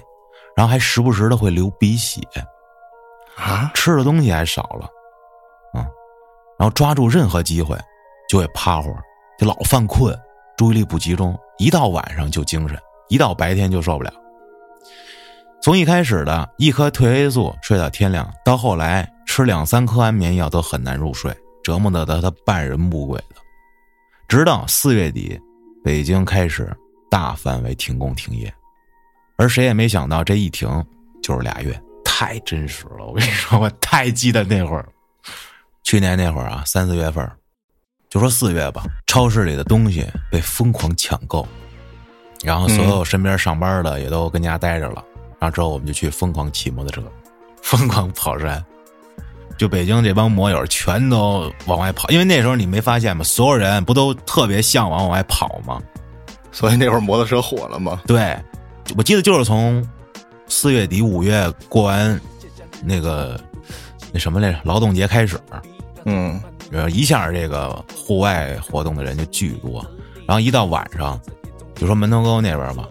然后还时不时的会流鼻血，啊，吃的东西还少了，啊，然后抓住任何机会就会趴会儿，就老犯困，注意力不集中，一到晚上就精神，一到白天就受不了。从一开始的一颗褪黑素睡到天亮，到后来吃两三颗安眠药都很难入睡，折磨得他他半人不鬼的。直到四月底，北京开始大范围停工停业，而谁也没想到这一停就是俩月，太真实了。我跟你说，我太记得那会儿，去年那会儿啊，[LAUGHS] 三四月份，就说四月吧，超市里的东西被疯狂抢购，然后所有身边上班的也都跟家待着了。然后之后我们就去疯狂骑摩托车，疯狂跑山，就北京这帮摩友全都往外跑，因为那时候你没发现吗？所有人不都特别向往往外跑吗？所以那会儿摩托车火了吗？对，我记得就是从四月底五月过完那个那什么来着劳动节开始，嗯，一下这个户外活动的人就巨多，然后一到晚上，就说门头沟那边吧。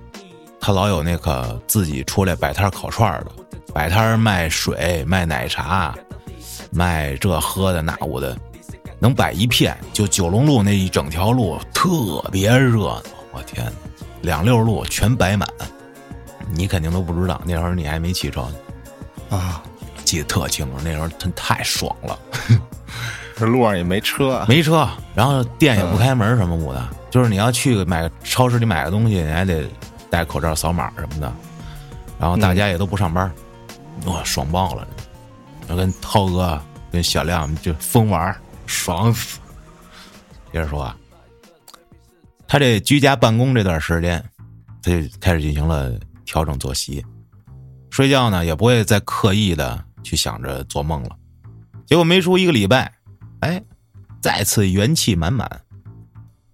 他老有那个自己出来摆摊烤串的，摆摊卖水、卖奶茶、卖这喝的那屋的，能摆一片。就九龙路那一整条路特别热闹，我天哪，两溜路全摆满。你肯定都不知道，那时候你还没骑车呢。啊，记得特清楚，那时候真太爽了。这 [LAUGHS] 路上也没车，没车，然后店也不开门，什么屋的，就是你要去买个超市里买个东西，你还得戴口罩、扫码什么的。然后大家也都不上班，哇，爽爆了！跟涛哥、跟小亮就疯玩，爽死。接着说啊，他这居家办公这段时间，他就开始进行了调整作息，睡觉呢也不会再刻意的去想着做梦了。结果没出一个礼拜，哎，再次元气满满。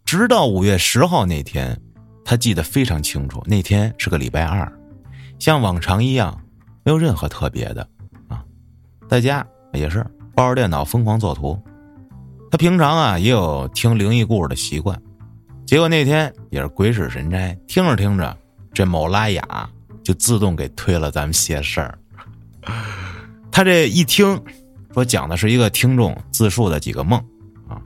直到五月十号那天，他记得非常清楚，那天是个礼拜二。像往常一样，没有任何特别的，在家也是抱着电脑疯狂作图。他平常啊也有听灵异故事的习惯，结果那天也是鬼使神差，听着听着，这某拉雅就自动给推了咱们些事儿。他这一听，说讲的是一个听众自述的几个梦啊，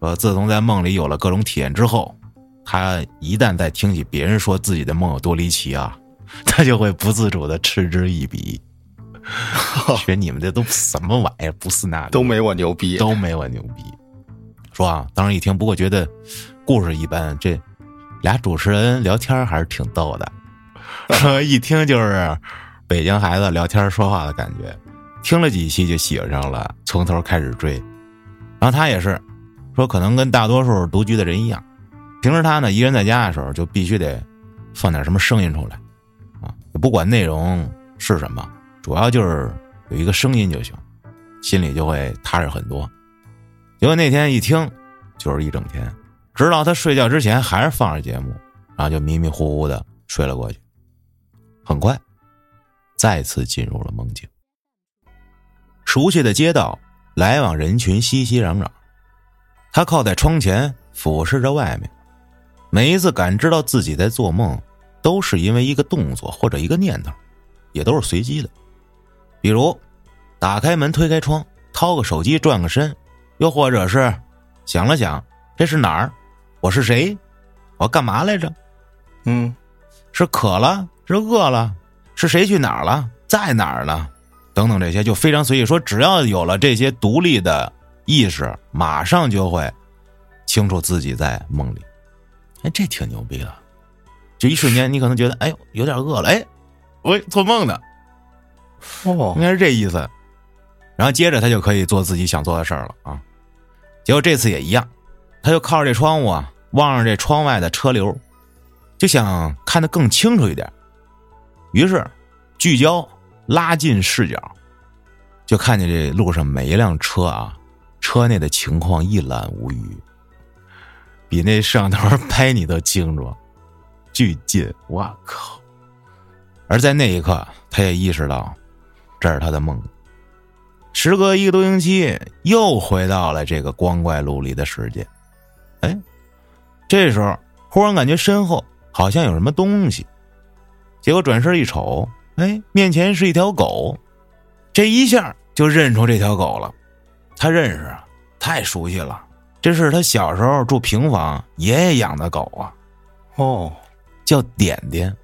说自从在梦里有了各种体验之后，他一旦再听起别人说自己的梦有多离奇啊。他就会不自主的嗤之以鼻，[LAUGHS] 学你们这都什么玩意儿？不是那都没我牛逼，都没我牛逼。说啊，当时一听，不过觉得故事一般。这俩主持人聊天还是挺逗的，[LAUGHS] 一听就是北京孩子聊天说话的感觉。听了几期就喜欢上了，从头开始追。然后他也是说，可能跟大多数独居的人一样，平时他呢一人在家的时候，就必须得放点什么声音出来啊。不管内容是什么，主要就是有一个声音就行，心里就会踏实很多。结果那天一听，就是一整天，直到他睡觉之前还是放着节目，然后就迷迷糊糊的睡了过去。很快，再次进入了梦境。熟悉的街道，来往人群熙熙攘攘，他靠在窗前俯视着外面，每一次感知到自己在做梦。都是因为一个动作或者一个念头，也都是随机的。比如，打开门、推开窗、掏个手机、转个身，又或者是想了想这是哪儿，我是谁，我干嘛来着？嗯，是渴了，是饿了，是谁去哪儿了，在哪儿呢？等等这些就非常随意。说只要有了这些独立的意识，马上就会清楚自己在梦里。哎，这挺牛逼的。就一瞬间，你可能觉得，哎呦，有点饿了，哎，我做梦呢，哦，应该是这意思。然后接着他就可以做自己想做的事儿了啊。结果这次也一样，他就靠着这窗户啊，望着这窗外的车流，就想看得更清楚一点。于是聚焦拉近视角，就看见这路上每一辆车啊，车内的情况一览无余，比那摄像头拍你都清楚。巨近，我靠！而在那一刻，他也意识到，这是他的梦。时隔一个多星期，又回到了这个光怪陆离的世界。哎，这时候忽然感觉身后好像有什么东西，结果转身一瞅，哎，面前是一条狗。这一下就认出这条狗了，他认识啊，太熟悉了，这是他小时候住平房爷爷养的狗啊。哦。叫点点，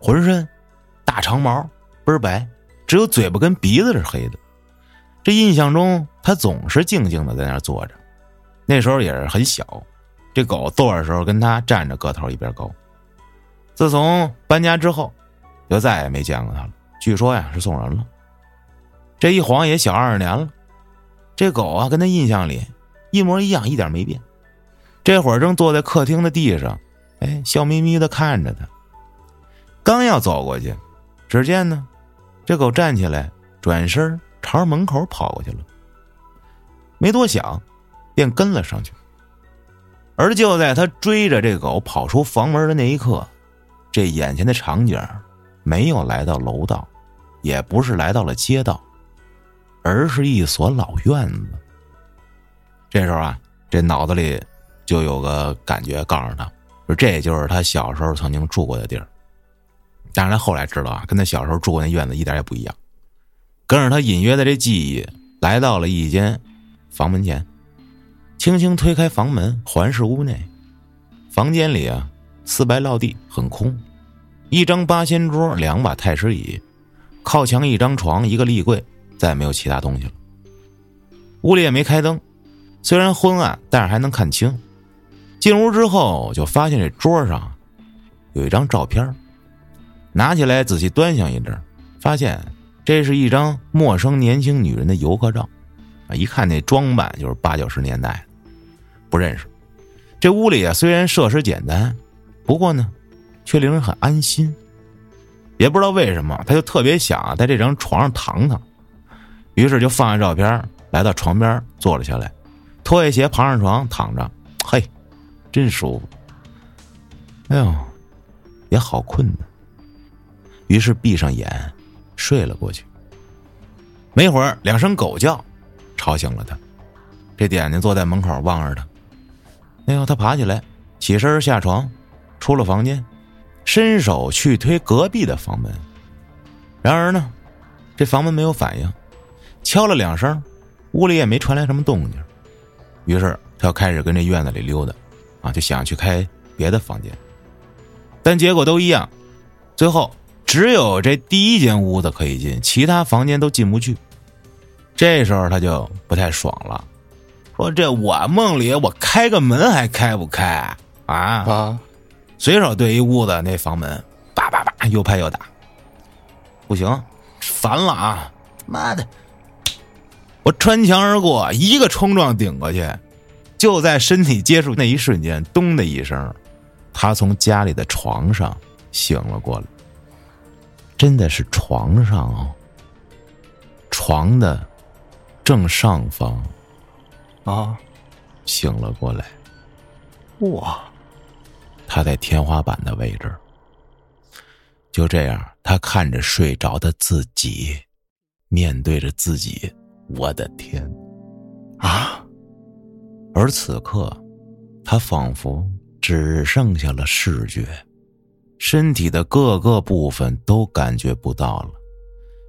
浑身大长毛，倍儿白，只有嘴巴跟鼻子是黑的。这印象中，他总是静静的在那儿坐着。那时候也是很小，这狗坐的时候跟他站着个头一边高。自从搬家之后，就再也没见过他了。据说呀，是送人了。这一晃也小二十年了，这狗啊，跟他印象里一模一样，一点没变。这会儿正坐在客厅的地上。哎，笑眯眯的看着他，刚要走过去，只见呢，这狗站起来，转身朝门口跑过去了。没多想，便跟了上去。而就在他追着这狗跑出房门的那一刻，这眼前的场景没有来到楼道，也不是来到了街道，而是一所老院子。这时候啊，这脑子里就有个感觉告诉他。说这就是他小时候曾经住过的地儿，但是后来知道啊，跟他小时候住过那院子一点也不一样。跟着他隐约的这记忆，来到了一间房门前，轻轻推开房门，环视屋内。房间里啊，四白落地，很空，一张八仙桌，两把太师椅，靠墙一张床，一个立柜，再也没有其他东西了。屋里也没开灯，虽然昏暗，但是还能看清。进屋之后，就发现这桌上有一张照片，拿起来仔细端详一阵，发现这是一张陌生年轻女人的游客照。啊，一看那装扮就是八九十年代，不认识。这屋里啊，虽然设施简单，不过呢，却令人很安心。也不知道为什么，他就特别想在这张床上躺躺，于是就放下照片，来到床边坐了下来，脱下鞋爬上床躺着，嘿。真舒服，哎呦，也好困呢。于是闭上眼睡了过去。没一会儿，两声狗叫吵醒了他。这点点坐在门口望着他。哎呦，他爬起来，起身下床，出了房间，伸手去推隔壁的房门。然而呢，这房门没有反应，敲了两声，屋里也没传来什么动静。于是他又开始跟这院子里溜达。啊，就想去开别的房间，但结果都一样，最后只有这第一间屋子可以进，其他房间都进不去。这时候他就不太爽了，说：“这我梦里我开个门还开不开啊？”啊，随手对一屋子那房门，叭叭叭又拍又打，不行，烦了啊！妈的，我穿墙而过，一个冲撞顶过去。就在身体接触那一瞬间，咚的一声，他从家里的床上醒了过来。真的是床上哦，床的正上方啊，醒了过来。哇，他在天花板的位置。就这样，他看着睡着的自己，面对着自己，我的天，啊！而此刻，他仿佛只剩下了视觉，身体的各个部分都感觉不到了，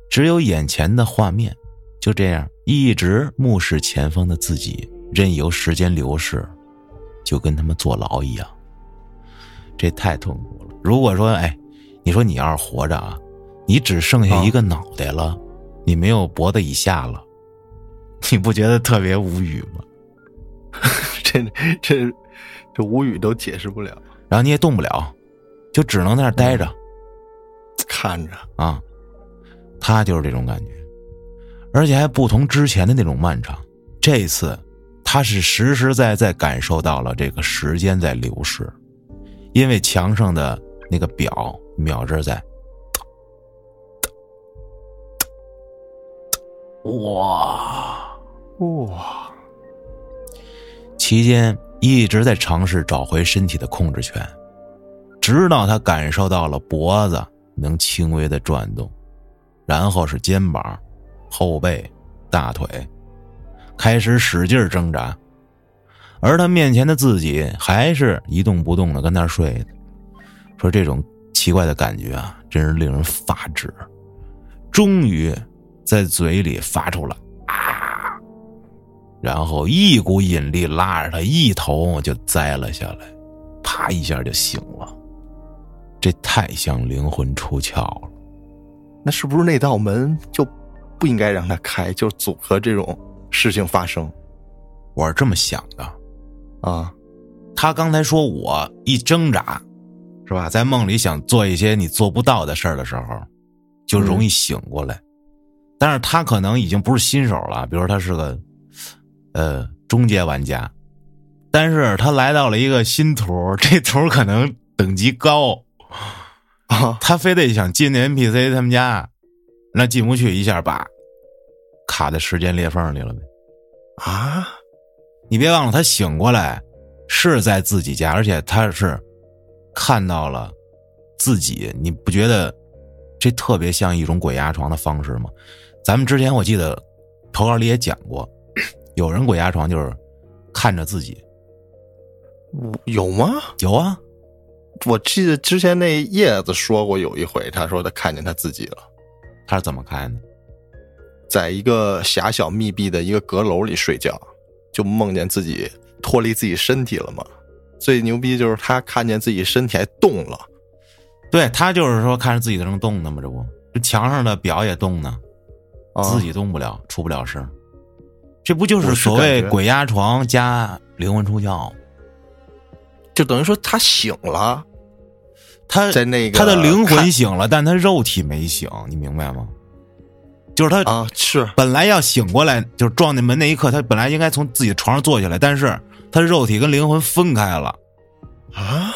只有眼前的画面。就这样，一直目视前方的自己，任由时间流逝，就跟他们坐牢一样。这太痛苦了。如果说，哎，你说你要是活着啊，你只剩下一个脑袋了，你没有脖子以下了，你不觉得特别无语吗？[LAUGHS] 这这这无语都解释不了，然后你也动不了，就只能在那待着，看着。啊。他就是这种感觉，而且还不同之前的那种漫长。这次他是实实在在感受到了这个时间在流逝，因为墙上的那个表秒针在，哇。哇。期间一直在尝试找回身体的控制权，直到他感受到了脖子能轻微的转动，然后是肩膀、后背、大腿，开始使劲挣扎，而他面前的自己还是一动不动的跟那睡着。说这种奇怪的感觉啊，真是令人发指。终于，在嘴里发出了啊。然后一股引力拉着他一头就栽了下来，啪一下就醒了。这太像灵魂出窍了。那是不是那道门就不应该让他开，就阻隔这种事情发生？我是这么想的。啊，他刚才说我一挣扎，是吧？在梦里想做一些你做不到的事儿的时候，就容易醒过来。但是他可能已经不是新手了，比如他是个。呃，中阶玩家，但是他来到了一个新图，这图可能等级高啊，他非得想进那 NPC 他们家，那进不去，一下把卡在时间裂缝里了呗。啊，你别忘了，他醒过来是在自己家，而且他是看到了自己，你不觉得这特别像一种鬼压床的方式吗？咱们之前我记得投稿里也讲过。[CLEARS THROAT] 有人鬼压床就是看着自己，有吗？有啊，我记得之前那叶子说过有一回，他说他看见他自己了。他是怎么看的？在一个狭小密闭的一个阁楼里睡觉，就梦见自己脱离自己身体了嘛。最牛逼就是他看见自己身体还动了。对他就是说看着自己能动呢嘛，这不这墙上的表也动呢，自己动不了，出不了声。这不就是所谓鬼压床加灵魂出窍？就等于说他醒了，他在那个他的灵魂醒了，但他肉体没醒，你明白吗？就是他啊，是本来要醒过来，就是撞进门那一刻，他本来应该从自己的床上坐起来，但是他的肉体跟灵魂分开了啊，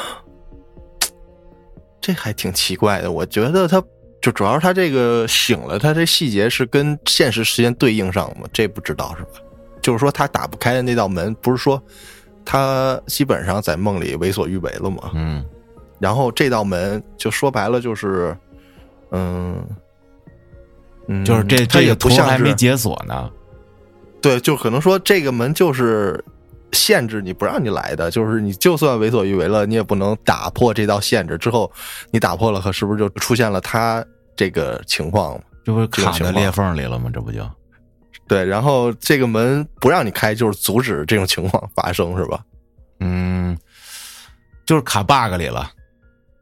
这还挺奇怪的。我觉得他就主要是他这个醒了，他这细节是跟现实时间对应上吗？这不知道是吧？就是说他打不开的那道门，不是说他基本上在梦里为所欲为了吗？嗯，然后这道门就说白了就是，嗯。嗯，就是这它这个图也不像是还没解锁呢。对，就可能说这个门就是限制你不让你来的，就是你就算为所欲为了，你也不能打破这道限制。之后你打破了，可是不是就出现了他这个情况？这不是卡在裂缝里了吗？这不就对，然后这个门不让你开，就是阻止这种情况发生，是吧？嗯，就是卡 bug 里了。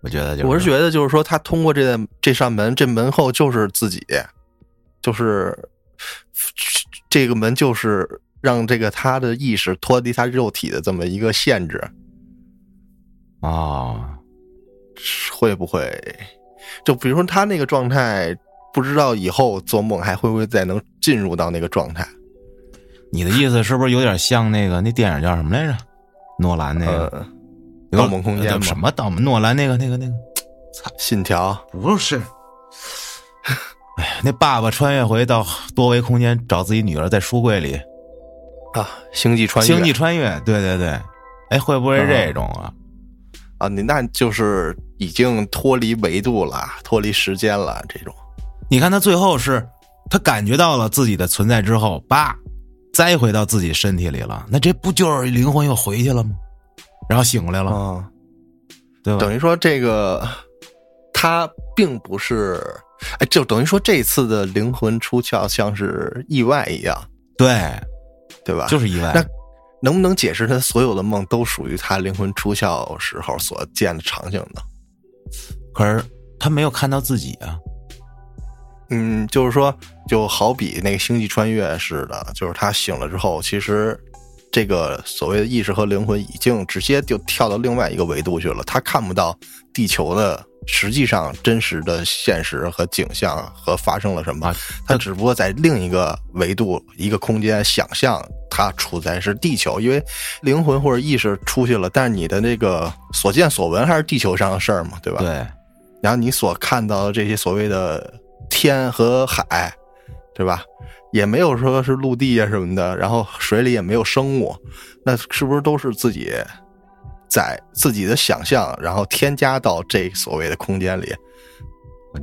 我觉得就是，我是觉得就是说，他通过这这扇门，这门后就是自己，就是这个门就是让这个他的意识脱离他肉体的这么一个限制。啊，会不会？就比如说他那个状态，不知道以后做梦还会不会再能进入到那个状态？你的意思是不是有点像那个那电影叫什么来着？诺兰那个呃，《盗梦空间吗什么盗梦？诺兰那个那个那个信条不是。[LAUGHS] 哎呀，那爸爸穿越回到多维空间找自己女儿在书柜里，啊，星际穿越，星际穿越，对对对，哎，会不会是这种啊？啊，你那就是已经脱离维度了，脱离时间了，这种你看他最后是，他感觉到了自己的存在之后，叭，栽回到自己身体里了，那这不就是灵魂又回去了吗？然后醒过来了，啊，对吧？等于说这个他并不是，哎，就等于说这次的灵魂出窍像是意外一样，对，对吧？就是意外。那能不能解释他所有的梦都属于他灵魂出窍时候所见的场景呢？可是他没有看到自己啊，嗯，就是说，就好比那个星际穿越似的，就是他醒了之后，其实这个所谓的意识和灵魂已经直接就跳到另外一个维度去了，他看不到地球的实际上真实的现实和景象和发生了什么，啊他只不过在另一个维度、一个空间想象他处在是地球，因为灵魂或者意识出去了，但是你的那个所见所闻还是地球上的事儿嘛，对吧？对，然后你所看到的这些所谓的天和海，对吧？也没有说是陆地啊什么的，然后水里也没有生物，那是不是都是自己在自己的想象，然后添加到这所谓的空间里？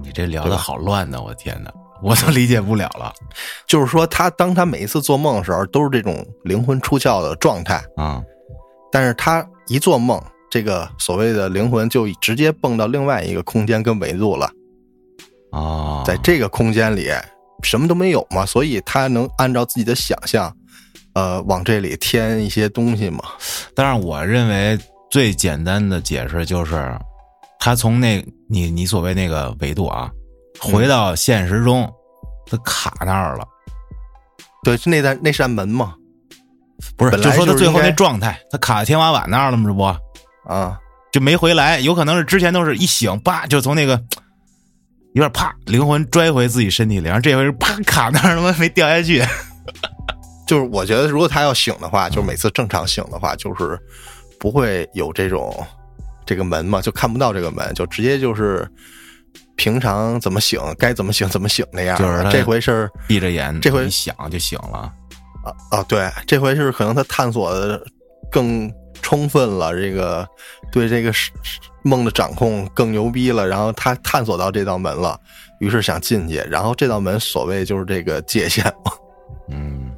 你这聊的好乱呢，我天哪，我都理解不了了 [LAUGHS] 就是说，他当他每一次做梦的时候，都是这种灵魂出窍的状态，啊！但是他一做梦，这个所谓的灵魂就直接蹦到另外一个空间跟维度了。哦，在这个空间里什么都没有嘛，所以他能按照自己的想象，呃，往这里添一些东西嘛。但是我认为最简单的解释就是，他从那你你所谓那个维度啊，回到现实中，他卡那儿了。对，是那扇那扇门嘛，不是，就说他最后那状态，他卡在天花板那儿了吗？这不啊，就没回来？有可能是之前都是一醒，叭就从那个有点啪灵魂拽回自己身体里，然后这回是啪卡那儿，他妈没掉下去。[LAUGHS] 就是我觉得如果他要醒的话，就每次正常醒的话，就是不会有这种这个门嘛，就看不到这个门，就直接就是平常怎么醒，该怎么醒怎么醒那样。就是这回是闭着眼，这回一想就醒了。啊啊，对，这回是可能他探索的更充分了，这个对这个是梦的掌控更牛逼了，然后他探索到这道门了，于是想进去，然后这道门所谓就是这个界限嘛，嗯，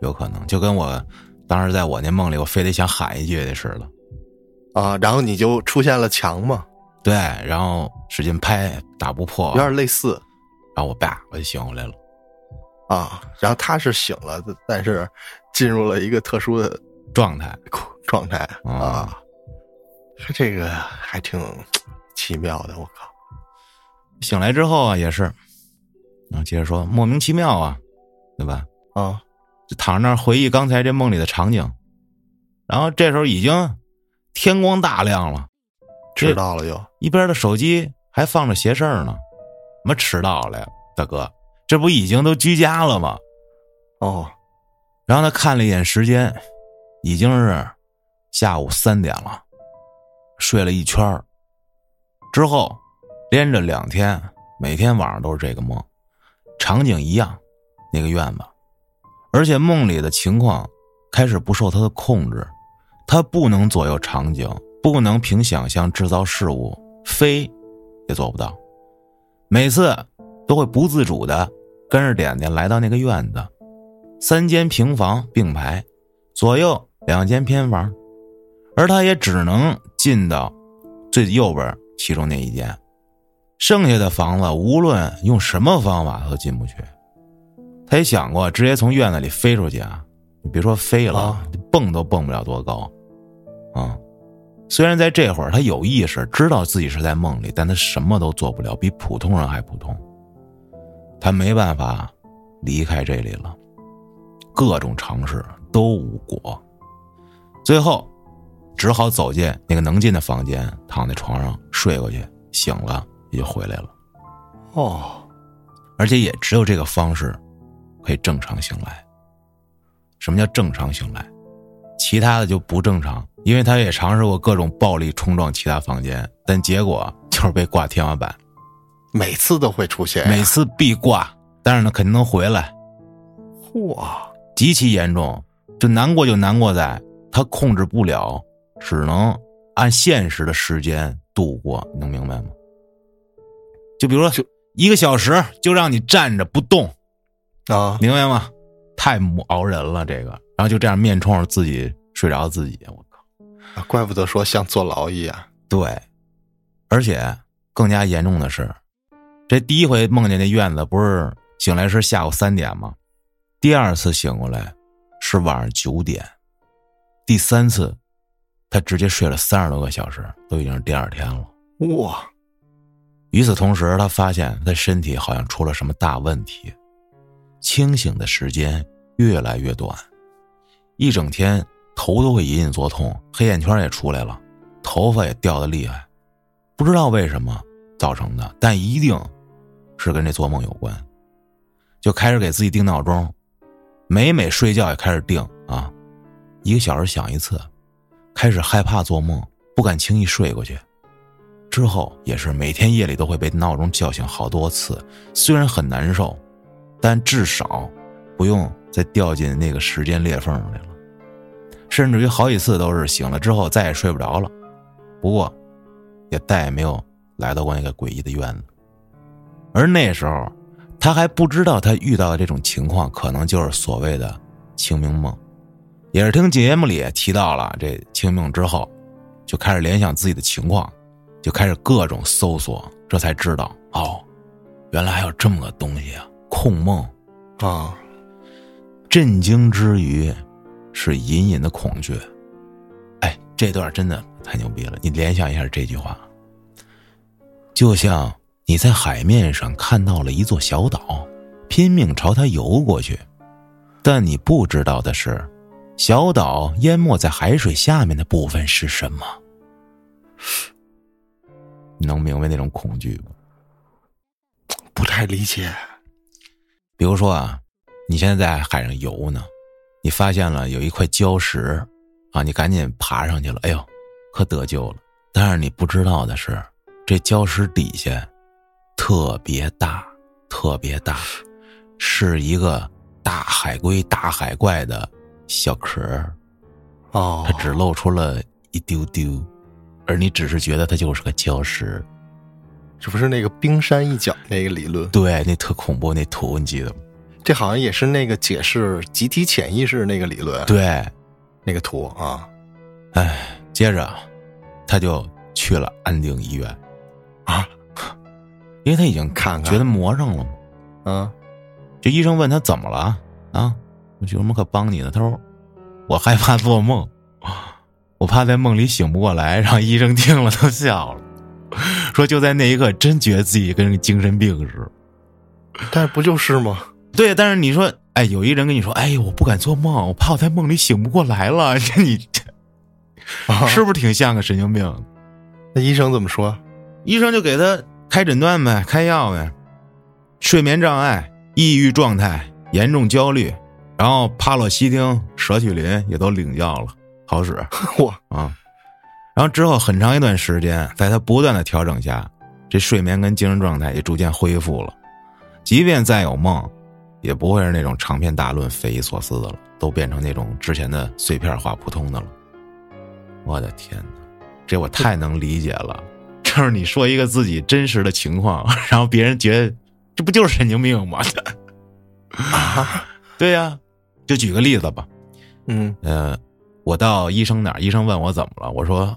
有可能就跟我当时在我那梦里，我非得想喊一句的似的。啊，然后你就出现了墙嘛，对，然后使劲拍，打不破。有，点类似。然后我叭我就醒过来了。啊，然后他是醒了，但是进入了一个特殊的状态。状态啊 [LAUGHS] 这个还挺 [TSK] 奇妙的，我靠，醒来之后啊，也是，然后，接着说莫名其妙啊，对吧？啊，就躺那儿回忆刚才这梦里的场景。然后这时候已经天光大亮了，迟到了又一边的手机还放着邪事儿呢。什么迟到了呀，大哥？这不已经都居家了吗？哦。然后他看了一眼时间，已经是下午三点了，睡了一圈之后，连着两天，每天晚上都是这个梦，场景一样，那个院子，而且梦里的情况开始不受他的控制，他不能左右场景，不能凭想象制造事物，飞也做不到。每次都会不自主的跟着点点来到那个院子，三间平房并排，左右两间偏房，而他也只能进到最右边其中那一间，剩下的房子无论用什么方法都进不去。他也想过直接从院子里飞出去啊，你别说飞了，蹦都蹦不了多高，啊。虽然在这会儿他有意识，知道自己是在梦里，但他什么都做不了，比普通人还普通。他没办法离开这里了，各种尝试都无果，最后只好走进那个能进的房间，躺在床上睡过去，醒了也就回来了。哦，而且也只有这个方式可以正常醒来。什么叫正常醒来？其他的就不正常。因为他也尝试过各种暴力冲撞其他房间，但结果就是被挂天花板。每次都会出现，每次必挂，但是呢，肯定能回来。哇，极其严重，就难过就难过在他控制不了，只能按现实的时间度过。你能明白吗？就比如说，就一个小时就让你站着不动，啊，明白吗？太熬人了，这个，然后就这样面冲着自己睡着自己，我。靠，怪不得说像坐牢一样。对，而且更加严重的是，这第一回梦见那院子，不是醒来是下午三点吗？第二次醒过来是晚上九点，第三次他直接睡了三十多个小时，都已经是第二天了。哇！与此同时，他发现他身体好像出了什么大问题，清醒的时间越来越短，一整天。头都会隐隐作痛，黑眼圈也出来了，头发也掉的厉害，不知道为什么造成的，但一定是跟这做梦有关。就开始给自己定闹钟，每每睡觉也开始定啊，一个小时响一次，开始害怕做梦，不敢轻易睡过去。之后也是每天夜里都会被闹钟叫醒好多次，虽然很难受，但至少不用再掉进那个时间裂缝里了。甚至于好几次都是醒了之后再也睡不着了，不过，也再也没有来到过那个诡异的院子。而那时候，他还不知道他遇到的这种情况可能就是所谓的清明梦，也是听节目里提到了这清明之后，就开始联想自己的情况，就开始各种搜索，这才知道哦，原来还有这么个东西啊，控梦啊，震惊之余。是隐隐的恐惧，哎，这段真的太牛逼了！你联想一下这句话，就像你在海面上看到了一座小岛，拼命朝它游过去，但你不知道的是，小岛淹没在海水下面的部分是什么？你能明白那种恐惧吗？不太理解。比如说啊，你现在在海上游呢。你发现了有一块礁石，啊，你赶紧爬上去了。哎呦，可得救了！但是你不知道的是，这礁石底下特别大，特别大，是一个大海龟、大海怪的小壳哦，它只露出了一丢丢，而你只是觉得它就是个礁石。这不是那个冰山一角那个理论？对，那特恐怖那图，你记得吗？这好像也是那个解释集体潜意识那个理论，对，那个图啊，哎，接着他就去了安定医院啊，因为他已经看觉得魔怔了嘛，嗯，这医生问他怎么了啊？我有什么可帮你的？他说我害怕做梦，我怕在梦里醒不过来。然后医生听了都笑了，说就在那一刻真觉得自己跟精神病似的，但是不就是吗？对，但是你说哎，有一人跟你说：“哎，我不敢做梦，我怕我在梦里醒不过来了。”你这是不是挺像个神经病？那医生怎么说？医生就给他开诊断呗，开药呗。睡眠障碍、抑郁状态、严重焦虑，然后帕洛西汀、舍曲林也都领教了，好使 [LAUGHS] 哇啊！然后之后很长一段时间，在他不断的调整下，这睡眠跟精神状态也逐渐恢复了。即便再有梦，也不会是那种长篇大论、匪夷所思的了，都变成那种之前的碎片化、普通的了。我的天哪，这我太能理解了。[LAUGHS] 就是你说一个自己真实的情况，然后别人觉得 [LAUGHS] 这不就是神经病吗？啊，对呀，就举个例子吧。嗯呃，我到医生那儿，医生问我怎么了，我说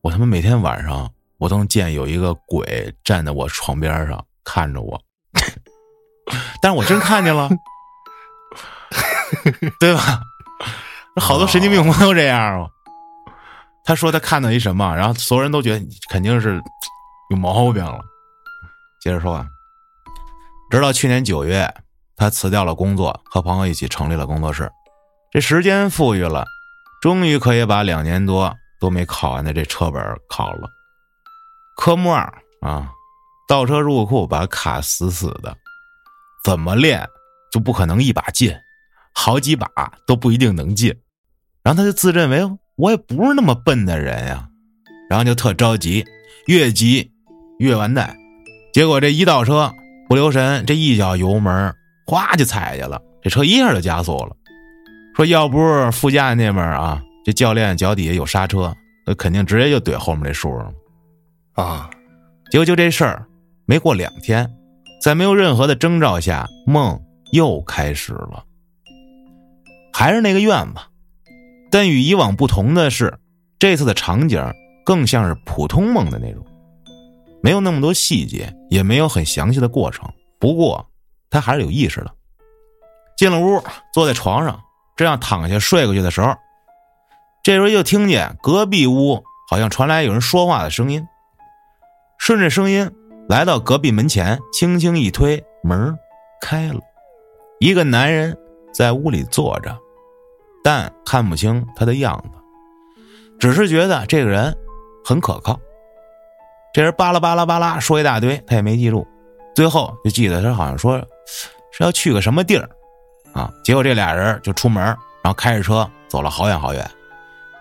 我他妈每天晚上我都能见有一个鬼站在我床边上看着我，[LAUGHS] 但是我真看见了，对吧？好多神经病不都这样吗？他说他看到一什么，然后所有人都觉得你肯定是有毛病了。接着说啊，直到去年九月，他辞掉了工作，和朋友一起成立了工作室。这时间富裕了，终于可以把两年多都没考完的这车本考了。科目二啊，倒车入库把卡死死的，怎么练就不可能一把进，好几把都不一定能进。然后他就自认为。我也不是那么笨的人呀，然后就特着急，越急越完蛋。结果这一倒车不留神，这一脚油门，哗就踩去了，这车一下就加速了。说要不是副驾那边啊，这教练脚底下有刹车，那肯定直接就怼后面这树上了啊。结果就这事儿，没过两天，在没有任何的征兆下，梦又开始了，还是那个院子。但与以往不同的是，这次的场景更像是普通梦的那种，没有那么多细节，也没有很详细的过程。不过他还是有意识的。进了屋，坐在床上，这样躺下睡过去的时候，这时候就听见隔壁屋好像传来有人说话的声音。顺着声音来到隔壁门前，轻轻一推门，开了，一个男人在屋里坐着。但看不清他的样子，只是觉得这个人很可靠。这人巴拉巴拉巴拉说一大堆，他也没记住，最后就记得他好像说是要去个什么地儿啊。结果这俩人就出门，然后开着车走了好远好远。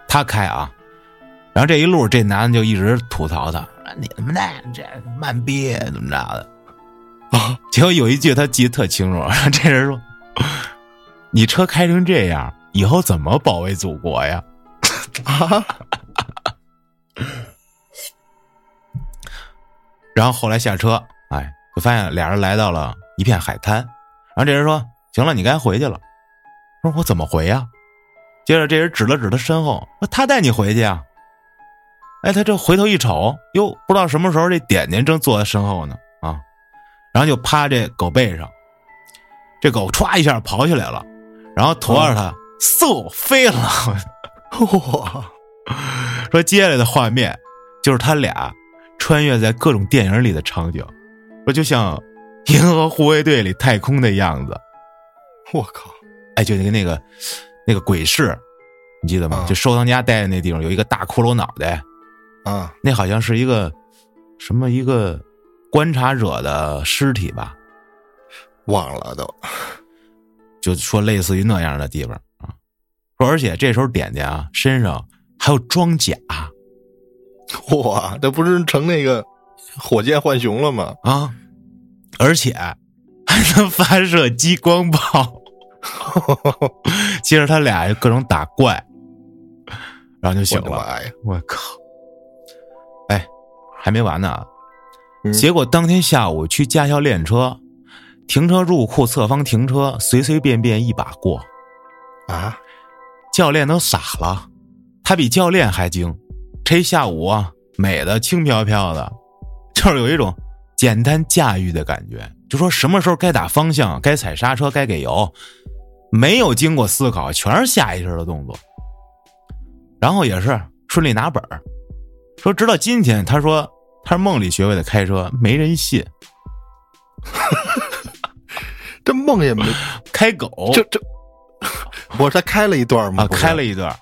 他开啊，然后这一路这男的就一直吐槽他：“你他妈的这慢逼怎么着的？”啊，[LAUGHS] 结果有一句他记得特清楚，这人说：“你车开成这样。”以后怎么保卫祖国呀？啊！[LAUGHS] 然后后来下车，哎，就发现俩人来到了一片海滩。然后这人说：“行了，你该回去了。”说：“我怎么回呀？”接着这人指了指他身后：“说他带你回去啊？”哎，他这回头一瞅，哟，不知道什么时候这点点正坐在身后呢啊！然后就趴这狗背上，这狗歘一下跑起来了，然后驮着他。嗖飞了，[LAUGHS] 哇！说接下来的画面就是他俩穿越在各种电影里的场景，说就像《银河护卫队》里太空的样子。我靠！哎，就那个那个那个鬼市，你记得吗？就收藏家待的那地方有一个大骷髅脑袋，啊，那好像是一个什么一个观察者的尸体吧？忘了都，就说类似于那样的地方啊。说，而且这时候点点啊，身上还有装甲，哇，这不是成那个火箭浣熊了吗？啊，而且还能发射激光炮。[LAUGHS] 接着他俩就各种打怪，然后就醒了。我靠！哎，还没完呢。结果当天下午去驾校练车，停车入库侧方停车，随随便便一把过。啊！教练都傻了，他比教练还精。这一下午啊，美的轻飘飘的，就是有一种简单驾驭的感觉。就说什么时候该打方向，该踩刹车，该给油，没有经过思考，全是下意识的动作。然后也是顺利拿本儿。说直到今天，他说他是梦里学会的开车，没人信。[LAUGHS] 这梦也没 [LAUGHS] 开狗，这这，[LAUGHS] 不是他开了一段吗？啊，开了一段，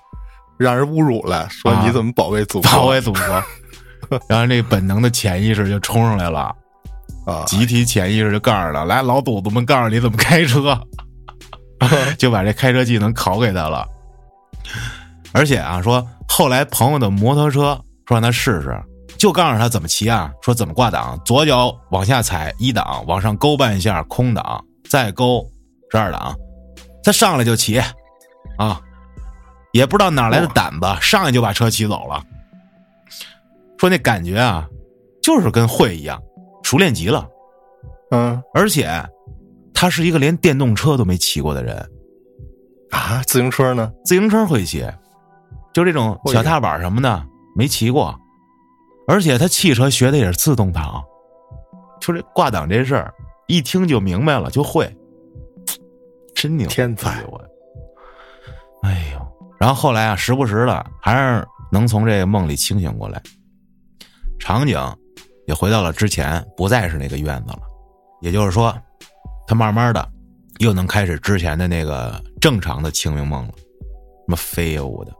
让人侮辱了，说你怎么保卫祖国？保卫祖国，然后那本能的潜意识就冲上来了，啊，集体潜意识就告诉他：“来，老祖宗们告诉你怎么开车。”就把这开车技能考给他了。而且啊，说后来朋友的摩托车，说让他试试，就告诉他怎么骑啊，说怎么挂档，左脚往下踩一档，往上勾半下空档，再勾十二档，他上来就骑，啊，也不知道哪来的胆子，上来就把车骑走了。说那感觉啊，就是跟会一样，熟练极了。嗯，而且他是一个连电动车都没骑过的人，啊，自行车呢？自行车会骑，就这种小踏板什么的没骑过，而且他汽车学的也是自动挡，就这挂档这事儿，一听就明白了，就会，真牛，天才。我！哎呦，然后后来啊，时不时的还是能从这个梦里清醒过来，场景也回到了之前，不再是那个院子了，也就是说，他慢慢的又能开始之前的那个正常的清明梦了，什么飞舞的，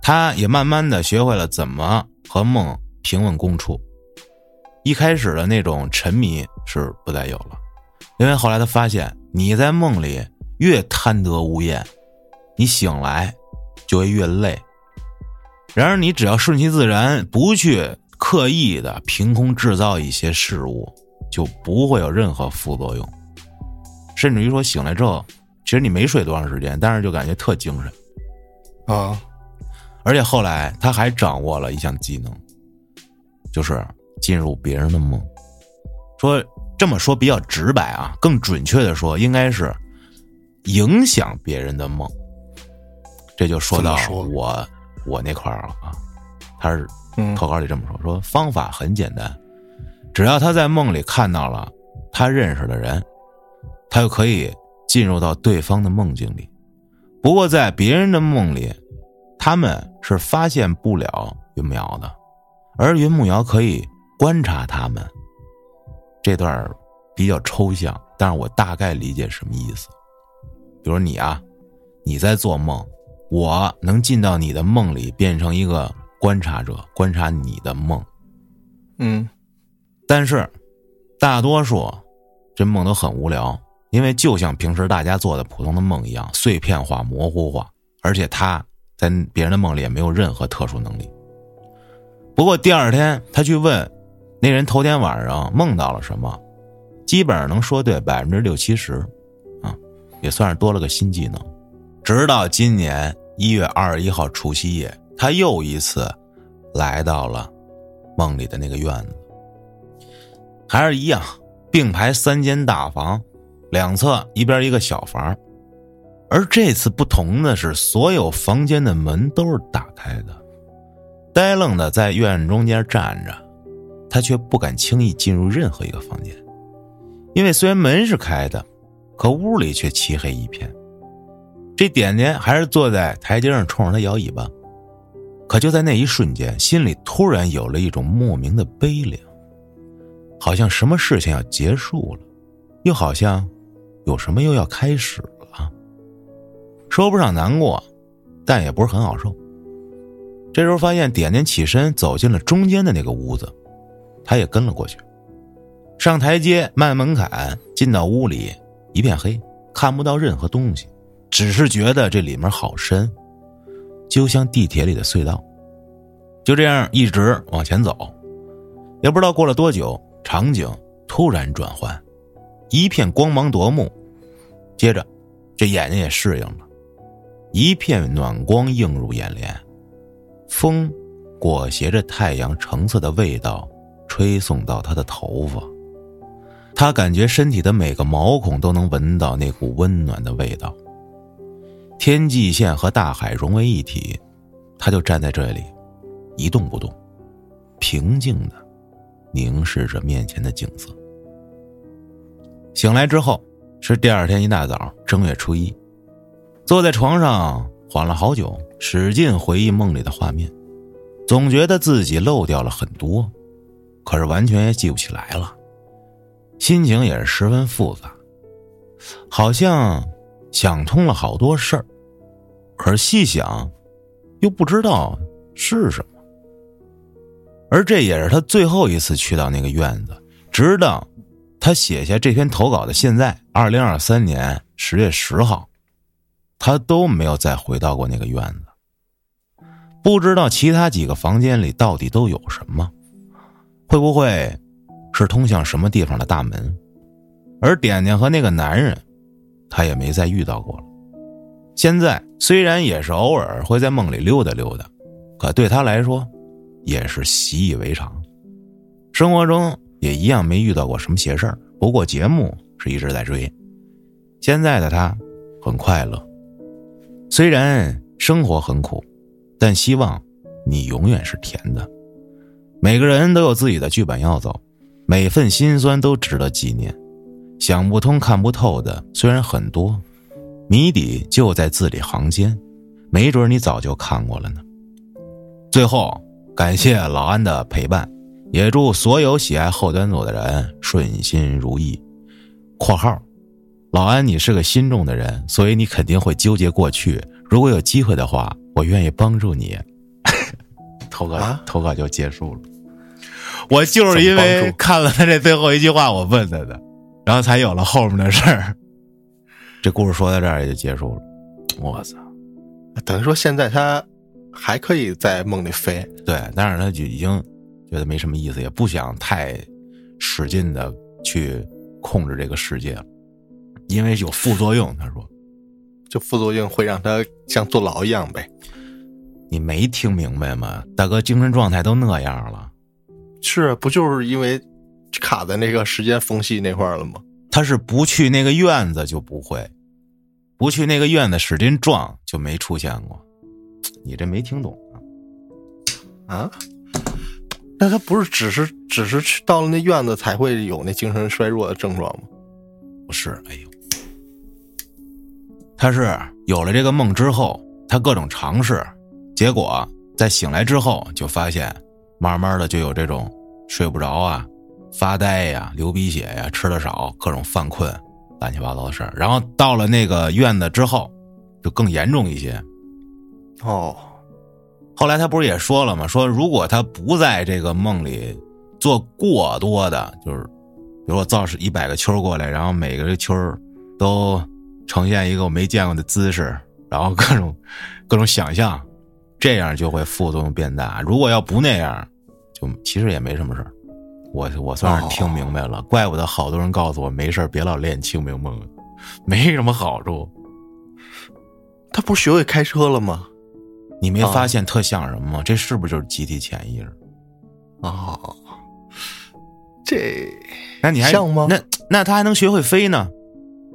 他也慢慢的学会了怎么和梦平稳共处，一开始的那种沉迷是不再有了，因为后来他发现你在梦里越贪得无厌，你醒来就会越累。然而，你只要顺其自然，不去刻意的凭空制造一些事物，就不会有任何副作用。甚至于说，醒来之后，其实你没睡多长时间，但是就感觉特精神。啊，而且后来他还掌握了一项技能，就是进入别人的梦。说这么说比较直白啊，更准确的说，应该是影响别人的梦。这就说到我我那块儿了啊。他是嗯投稿里这么说，说方法很简单，只要他在梦里看到了他认识的人，他就可以进入到对方的梦境里。不过在别人的梦里，他们是发现不了云木瑶的，而云木瑶可以观察他们。这段比较抽象，但是我大概理解什么意思。比如你啊，你在做梦，我能进到你的梦里，变成一个观察者，观察你的梦。嗯但是，大多数这梦都很无聊，因为就像平时大家做的普通的梦一样，碎片化、模糊化，而且他在别人的梦里也没有任何特殊能力。不过第二天他去问那人头天晚上梦到了什么，基本上能说对百分之六七十，啊，也算是多了个新技能。直到今年一月二十一号除夕夜，他又一次来到了梦里的那个院子。还是一样，并排三间大房，两侧一边一个小房。而这次不同的是，所有房间的门都是打开的。呆愣的在院中间站着，他却不敢轻易进入任何一个房间，因为虽然门是开的，可屋里却漆黑一片。这点点还是坐在台阶上冲着他摇尾巴，可就在那一瞬间，心里突然有了一种莫名的悲凉。好像什么事情要结束了，又好像有什么又要开始了。说不上难过，但也不是很好受。这时候发现点点起身走进了中间的那个屋子，他也跟了过去。上台阶，迈门槛，进到屋里，一片黑，看不到任何东西，只是觉得这里面好深，就像地铁里的隧道。就这样一直往前走，也不知道过了多久。场景突然转换，一片光芒夺目，接着这眼睛也适应了，一片暖光映入眼帘，风裹挟着太阳橙色的味道吹送到他的头发，他感觉身体的每个毛孔都能闻到那股温暖的味道。天际线和大海融为一体，他就站在这里，一动不动，平静的。凝视着面前的景色。醒来之后是第二天一大早，正月初一，坐在床上缓了好久，使劲回忆梦里的画面，总觉得自己漏掉了很多，可是完全也记不起来了，心情也是十分复杂，好像想通了好多事儿，可是细想，又不知道是什么。而这也是他最后一次去到那个院子，直到他写下这篇投稿的现在，二零二三年十月十号，他都没有再回到过那个院子。不知道其他几个房间里到底都有什么，会不会是通向什么地方的大门？而点点和那个男人，他也没再遇到过了。现在虽然也是偶尔会在梦里溜达溜达，可对他来说。也是习以为常，生活中也一样没遇到过什么邪事儿。不过节目是一直在追，现在的他很快乐。虽然生活很苦，但希望你永远是甜的。每个人都有自己的剧本要走，每份心酸都值得纪念。想不通、看不透的虽然很多，谜底就在字里行间，没准你早就看过了呢。最后。感谢老安的陪伴，也祝所有喜爱后端组的人顺心如意。（括号）老安，你是个心重的人，所以你肯定会纠结过去。如果有机会的话，我愿意帮助你。[LAUGHS] 投稿投稿就结束了。我就是因为看了他这最后一句话，我问他的，然后才有了后面的事儿。[LAUGHS] 这故事说到这儿也就结束了。我操！等于说现在他。还可以在梦里飞，对，但是他就已经觉得没什么意思，也不想太使劲的去控制这个世界了，因为有副作用。他说，就副作用会让他像坐牢一样呗。你没听明白吗？大哥精神状态都那样了，是不就是因为卡在那个时间缝隙那块了吗？他是不去那个院子就不会，不去那个院子使劲撞就没出现过。你这没听懂啊？啊？那他不是只是只是去到了那院子才会有那精神衰弱的症状吗？不是，哎呦，他是有了这个梦之后，他各种尝试，结果在醒来之后就发现，慢慢的就有这种睡不着啊、发呆呀、流鼻血呀、吃的少、各种犯困、乱七八糟的事儿。然后到了那个院子之后，就更严重一些。哦，后来他不是也说了吗？说如果他不在这个梦里做过多的，就是，比如我造是一百个球过来，然后每个球都呈现一个我没见过的姿势，然后各种各种想象，这样就会副作用变大。如果要不那样，就其实也没什么事我我算是听明白了，怪不得好多人告诉我没事别老练清明梦，没什么好处。他不是学会开车了吗？你没发现特像什么吗？这是不是就是集体潜意识？哦，这那你还像吗？那那他还能学会飞呢？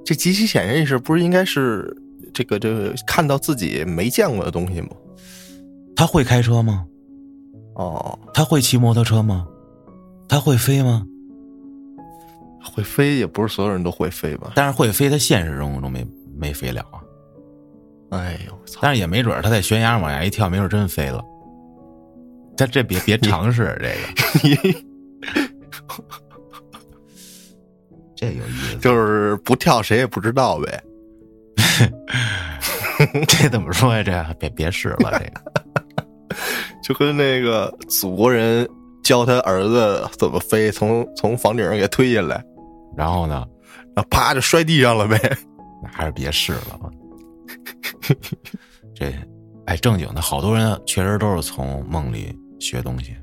这集体潜意识不是应该是这个这个看到自己没见过的东西吗？他会开车吗？哦，他会骑摩托车吗？他会飞吗？会飞也不是所有人都会飞吧？但是会飞，他现实生活中没没飞了啊。哎呦，操但是也没准他在悬崖往下一跳，没准真飞了。但这别别尝试 [LAUGHS] 这个，[LAUGHS] 这有意思。就是不跳谁也不知道呗。[LAUGHS] 这怎么说呀？这别别试了，这个就跟那个祖国人教他儿子怎么飞，从从房顶上给推下来，然后呢，然后啪就摔地上了呗。那还是别试了吧。这，哎，正经的，好多人确实都是从梦里学东西，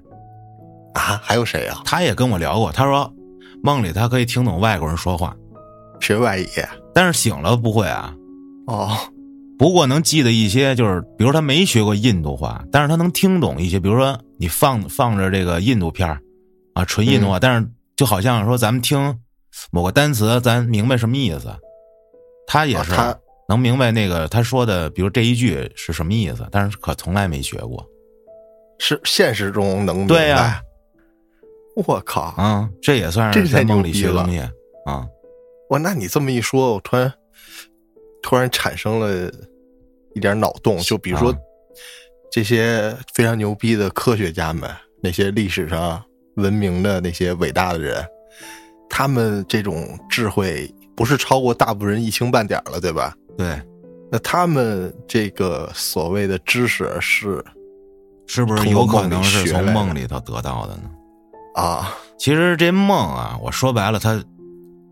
啊，还有谁啊？他也跟我聊过，他说梦里他可以听懂外国人说话，学外语，但是醒了不会啊。哦，不过能记得一些，就是比如他没学过印度话，但是他能听懂一些，比如说你放放着这个印度片啊，纯印度话，但是就好像说咱们听某个单词，咱明白什么意思，他也是。能明白那个他说的，比如这一句是什么意思，但是可从来没学过，是现实中能明白。呀，我靠，啊，这也算是在梦里学东西啊！哇，那你这么一说，我突然突然产生了一点脑洞，就比如说这些非常牛逼的科学家们，那些历史上闻名的那些伟大的人，他们这种智慧不是超过大部分人一星半点了，对吧？对，那他们这个所谓的知识是是不是有可能是从梦里头得到的呢？啊，其实这梦啊，我说白了，它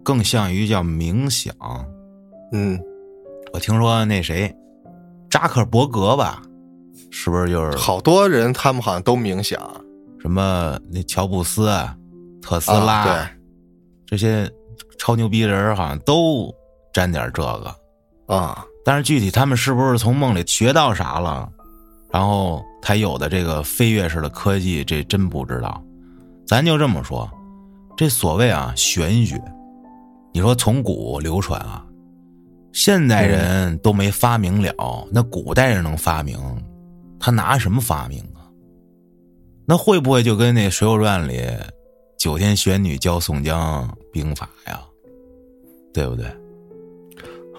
更像于叫冥想。嗯，我听说那谁，扎克伯格吧，是不是就是好多人他们好像都冥想，什么那乔布斯、特斯拉，对这些超牛逼人好像都沾点这个啊。但是具体他们是不是从梦里学到啥了，然后才有的这个飞跃式的科技，这真不知道。咱就这么说，这所谓啊玄学，你说从古流传啊，现代人都没发明了，那古代人能发明，他拿什么发明啊？那会不会就跟那《水浒传》里九天玄女教宋江兵法呀？对不对？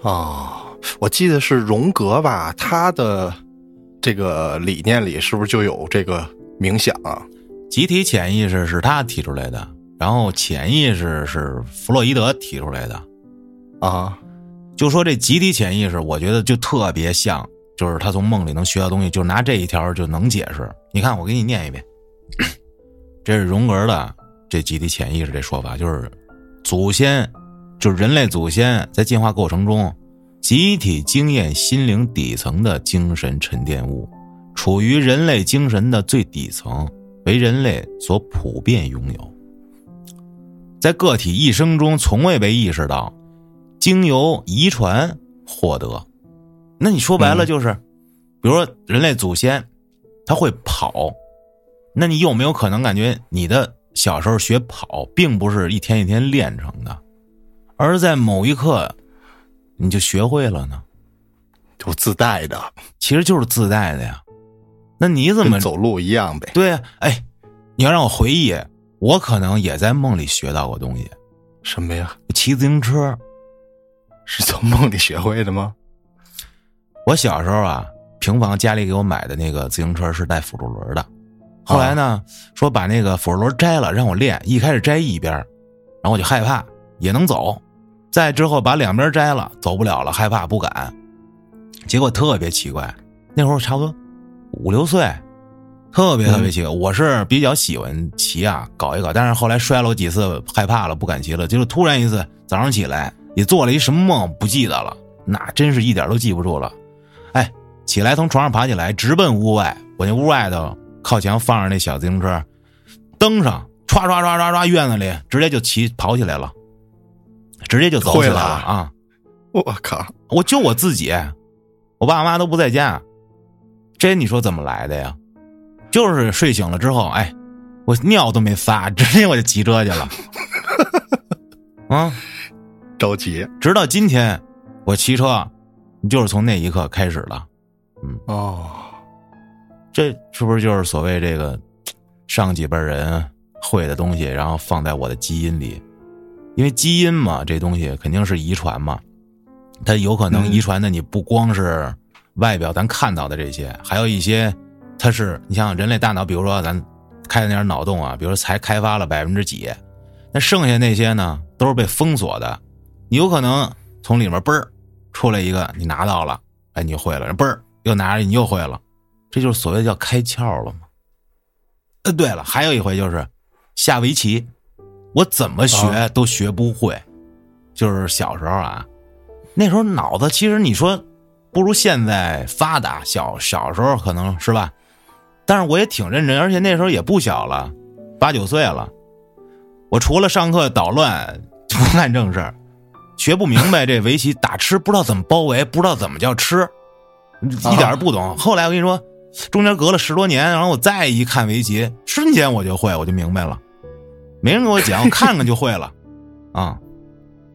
哦，我记得是荣格吧，他的这个理念里是不是就有这个冥想啊？集体潜意识是他提出来的，然后潜意识是弗洛伊德提出来的，啊，就说这集体潜意识，我觉得就特别像，就是他从梦里能学到东西，就拿这一条就能解释。你看，我给你念一遍，[LAUGHS] 这是荣格的这集体潜意识这说法，就是祖先，就是人类祖先在进化过程中，集体经验心灵底层的精神沉淀物，处于人类精神的最底层。为人类所普遍拥有，在个体一生中从未被意识到，经由遗传获得。那你说白了就是，比如说人类祖先他会跑，那你有没有可能感觉你的小时候学跑并不是一天一天练成的，而在某一刻你就学会了呢？就自带的，其实就是自带的呀。那你怎么走路一样呗？对呀，哎，你要让我回忆，我可能也在梦里学到过东西。什么呀？骑自行车是从梦里学会的吗？我小时候啊，平房家里给我买的那个自行车是带辅助轮的。后来呢，说把那个辅助轮摘了，让我练。一开始摘一边，然后我就害怕，也能走。再之后把两边摘了，走不了了，害怕不敢。结果特别奇怪，那会儿差不多。五六岁，特别特别奇怪。我是比较喜欢骑啊，搞一搞。但是后来摔了我几次，害怕了，不敢骑了。就是突然一次早上起来，你做了一什么梦，不记得了，那真是一点都记不住了。起来从床上爬起来，直奔屋外。我那屋外头靠墙放着那小自行车，登上，唰唰唰唰唰，院子里直接就骑跑起来了，直接就走起来了啊！我靠，我就我自己，我爸妈都不在家。这你说怎么来的呀？就是睡醒了之后，哎，我尿都没撒，直接我就骑车去了。啊，着急。直到今天，我骑车就是从那一刻开始的。嗯哦，这是不是就是所谓这个 [TSK] 上几辈人会的东西，然后放在我的基因里？因为基因嘛，这东西肯定是遗传嘛，它有可能遗传的你不光是。外表咱看到的这些，还有一些，它是你像人类大脑，比如说咱开的那点脑洞啊，比如说才开发了百分之几，那剩下那些呢，都是被封锁的。你有可能从里面嘣儿出来一个，你拿到了，哎，你就会了。嘣儿又拿着，你又会了，这就是所谓叫开窍了嘛。呃，对了，还有一回就是下围棋，我怎么学都学不会，就是小时候啊，那时候脑子其实你说。不如现在发达，小小时候可能是吧，但是我也挺认真，而且那时候也不小了，八九岁了。我除了上课捣乱，不干正事学不明白这围棋打吃，不知道怎么包围，不知道怎么叫吃，一点不懂。后来我跟你说，中间隔了十多年，然后我再一看围棋，瞬间我就会，我就明白了。没人给我讲，我看看就会了，啊，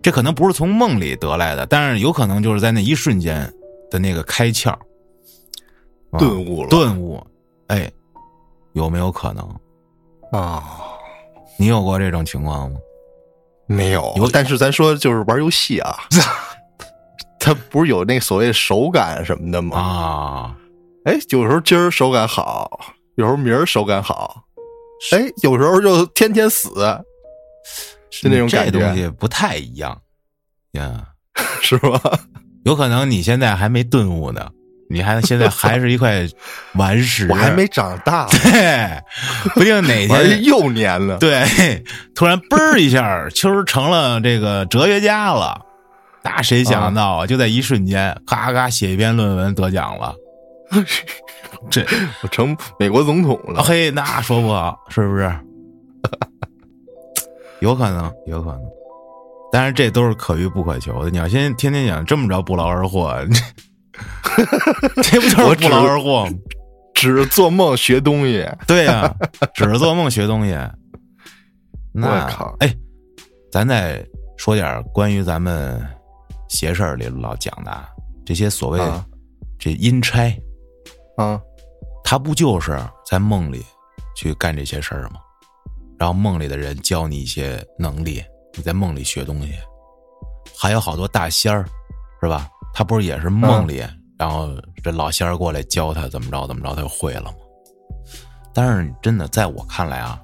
这可能不是从梦里得来的，但是有可能就是在那一瞬间。的那个开窍，顿悟了，顿悟，哎，有没有可能啊？你有过这种情况吗？没有有，但是咱说就是玩游戏啊，[LAUGHS] 他不是有那所谓手感什么的吗？啊，哎，有时候今儿手感好，有时候明儿手感好，哎，有时候就天天死，是那种感觉，东西不太一样。呀，[LAUGHS] 是吧？有可能你现在还没顿悟呢，你还现在还是一块顽石，我还没长大，[LAUGHS] 对，不定哪天 [LAUGHS] 幼年了。对，突然嘣儿一下，秋儿成了这个哲学家了，那谁想得到啊？就在一瞬间，嘎嘎写一篇论文得奖了，[LAUGHS] 这我成美国总统了。嘿，那说不好，是不是？[LAUGHS] 有可能，有可能，但是这都是可遇不可求的。你要先天天想这么着不劳而获，这 [LAUGHS] 不就是不劳而获吗？只是做梦学东西，对呀、只是做梦学东西。那我靠哎，咱再说点关于咱们邪事儿里老讲的啊这些所谓啊这阴差，啊，他不就是在梦里去干这些事儿吗？然后梦里的人教你一些能力，你在梦里学东西。还有好多大仙儿，是吧？他不是也是梦里，然后这老仙儿过来教他怎么着怎么着，他就会了吗？但是真的，在我看来啊，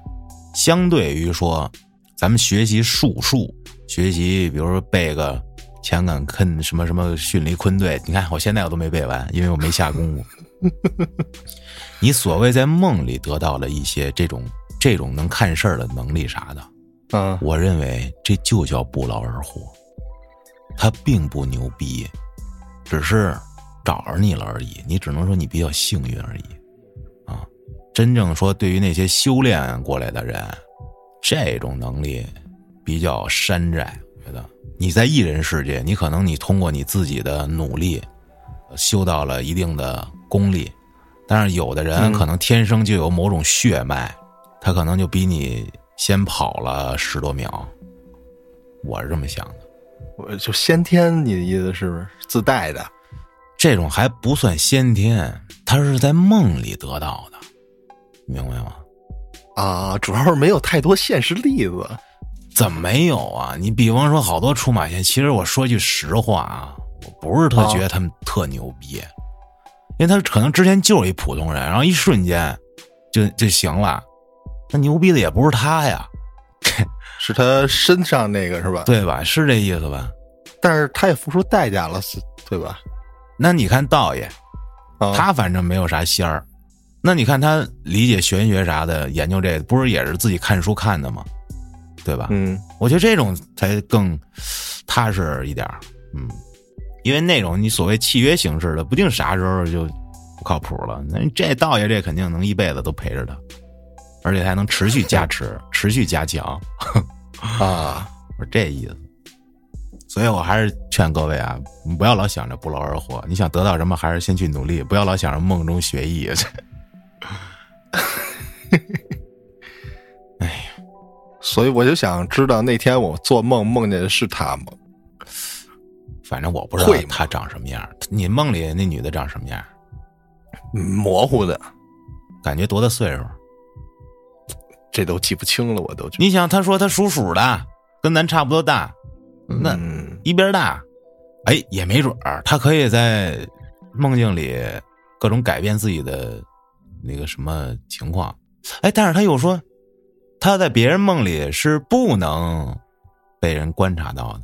相对于说咱们学习术数，学习比如说背个前杆坑什么什么训离坤队，你看我现在我都没背完，因为我没下功夫。[LAUGHS] 你所谓在梦里得到了一些这种这种能看事儿的能力啥的，嗯我认为这就叫不劳而获，他并不牛逼，只是找着你了而已。你只能说你比较幸运而已，啊，真正说对于那些修炼过来的人，这种能力比较山寨。我觉得你在艺人世界，你可能你通过你自己的努力，呃修到了一定的功力，但是有的人嗯可能天生就有某种血脉，他可能就比你先跑了十多秒。我是这么想的，我就先天，你的意思是不是自带的？这种还不算先天，他是在梦里得到的，明白吗？啊，主要是没有太多现实例子。怎么没有啊？你比方说好多出马仙，其实我说句实话啊，我不是特觉得他们特牛逼，因为他可能之前就是一普通人，然后一瞬间就就行了，那牛逼的也不是他呀，[LAUGHS] 是他身上那个是吧？，对吧？是这意思吧？但是他也付出代价了，是对吧？那你看道爷，啊，他反正没有啥仙儿，那你看他理解玄学啥的，研究这不是也是自己看书看的吗？对吧？嗯我觉得这种才更踏实一点儿嗯，因为那种你所谓契约形式的，不定啥时候就不靠谱了。那这道爷这肯定能一辈子都陪着他，而且还能持续加持、持续加强，啊，[LAUGHS] 我是这意思。所以我还是劝各位啊，你不要老想着不劳而获，你想得到什么，还是先去努力，不要老想着梦中学艺。[LAUGHS] 所以我就想知道那天我做梦梦见的是他吗？反正我不知道他长什么样，你梦里那女的长什么样？嗯模糊的，感觉多大岁数？这都记不清了，我都你想，他说他属鼠的，跟咱差不多大，那嗯。一边大，哎，也没准儿，他可以在梦境里各种改变自己的那个什么情况，哎，但是他又说他在别人梦里是不能被人观察到的，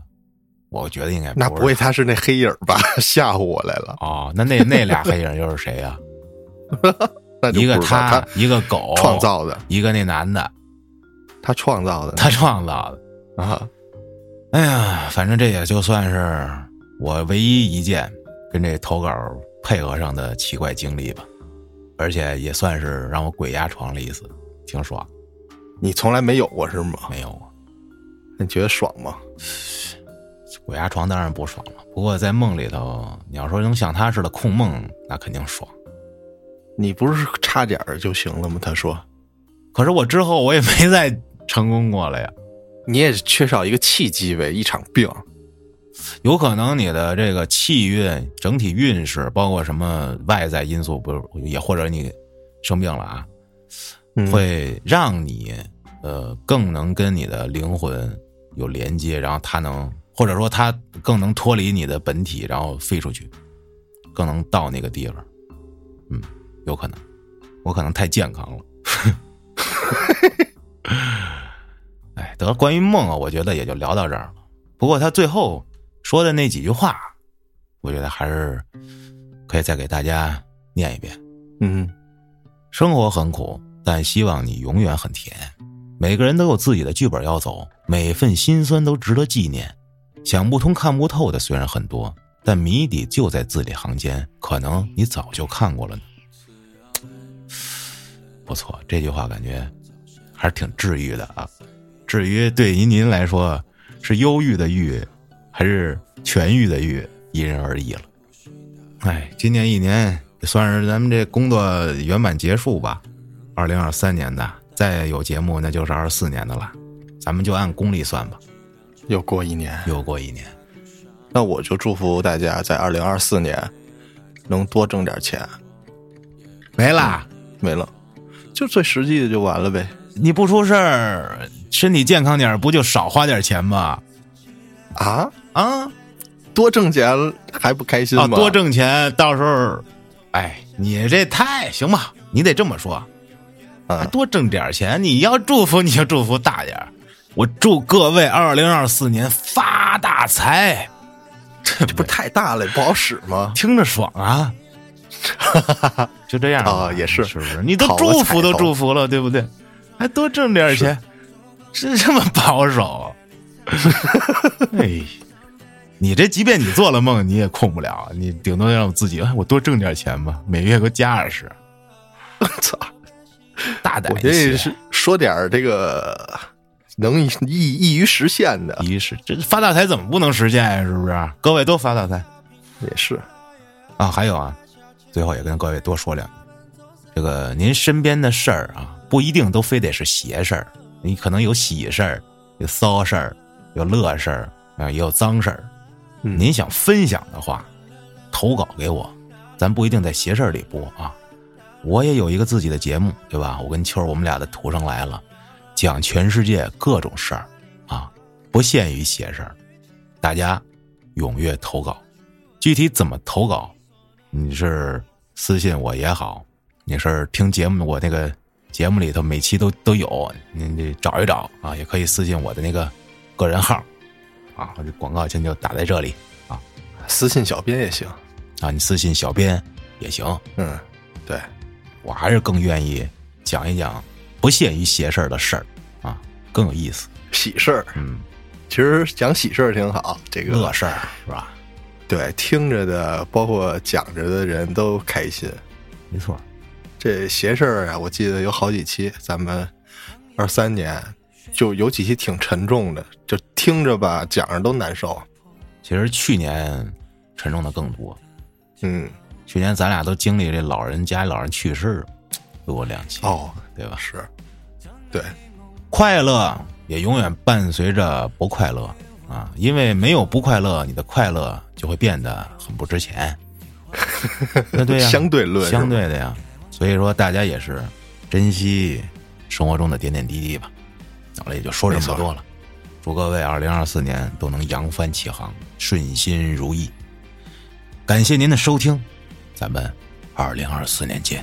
我觉得应该那不会他是那黑影儿吧？[LAUGHS] 吓唬我来了，哦，那那那俩黑影又是谁呀、[LAUGHS] 一个他一个狗创，造的，一个那男的，他创造的。他创造的。啊，哎呀，反正这也就算是我唯一一件跟这投稿配合上的奇怪经历吧，而且也算是让我鬼压床了一次，挺爽。你从来没有过是吗？没有过你觉得爽吗？鬼压床当然不爽了，不过在梦里头，你要说能像他似的控梦，那肯定爽。你不是差点儿就行了吗？他说可是我之后我也没再成功过了呀，你也缺少一个契机呗，一场病。有可能你的这个气运、整体运势，包括什么外在因素，不是也或者你生病了啊，嗯会让你呃更能跟你的灵魂有连接，然后它能或者说它更能脱离你的本体，然后飞出去，更能到那个地方。嗯，有可能，我可能太健康了。[LAUGHS] 哎，得，关于梦啊，我觉得也就聊到这儿了。不过他最后说的那几句话，我觉得还是可以再给大家念一遍。嗯，生活很苦，但希望你永远很甜。每个人都有自己的剧本要走，每份心酸都值得纪念。想不通、看不透的虽然很多，但谜底就在字里行间，可能你早就看过了呢。不错，这句话感觉还是挺治愈的啊。至于对于您来说是忧郁的郁，还是痊愈的愈，因人而异了。哎，今年一年算是咱们这工作圆满结束吧。二零二三年的再有节目，那就是二四年的了。咱们就按公历算吧，又过一年，又过一年。那我就祝福大家在二零二四年能多挣点钱。没啦，没了，就最实际的就完了呗。你不出事儿，身体健康点，不就少花点钱吗？啊啊，多挣钱还不开心吗？多挣钱，到时候，哎，你这太行吧？你得这么说，啊，多挣点钱。你要祝福，你就祝福大点我祝各位二零二四年发大财。这不太大了，不好使吗？听着爽啊！就这样 [LAUGHS] 啊，也是，是不是？你都祝福都祝福了，对不对？还多挣点钱，是这么保守？[LAUGHS] 哎，你这即便你做了梦，你也控不了。你顶多让我自己，我多挣点钱吧，每月给我加二十。我 [LAUGHS] 操，[LAUGHS] 大胆！我这是说点这个能易易于实现的。易于实，这发大财怎么不能实现呀？是不是？各位都发大财，也是啊。还有啊，最后也跟各位多说两句，这个您身边的事儿啊。不一定都非得是邪事儿，你可能有喜事儿，有骚事儿，有乐事儿啊，也有脏事儿。您想分享的话，投稿给我，咱不一定在邪事儿里播啊。我也有一个自己的节目，对吧？我跟秋儿，我们俩的图上来了，讲全世界各种事儿啊，不限于邪事儿。大家踊跃投稿，具体怎么投稿？你是私信我也好，你是听节目我那个。节目里头每期都都有，您得找一找啊，也可以私信我的那个个人号，啊，我这广告先就打在这里啊，私信小编也行啊，你私信小编也行，嗯，对，我还是更愿意讲一讲不限于邪事儿的事儿啊，更有意思，喜事儿，嗯，其实讲喜事儿挺好，这个乐事儿是吧？对，听着的包括讲着的人都开心，没错。这邪事儿啊，我记得有好几期，咱们二三年就有几期挺沉重的，就听着吧，讲着都难受。其实去年沉重的更多，嗯，去年咱俩都经历这老人家老人去世，录过两期哦，对吧？是，对，快乐也永远伴随着不快乐啊，因为没有不快乐，你的快乐就会变得很不值钱。[LAUGHS] 那对呀，相对论，相对的呀。所以说，大家也是珍惜生活中的点点滴滴吧。好了，也就说这么多了。祝各位二零二四年都能扬帆起航，顺心如意。感谢您的收听，咱们二零二四年见。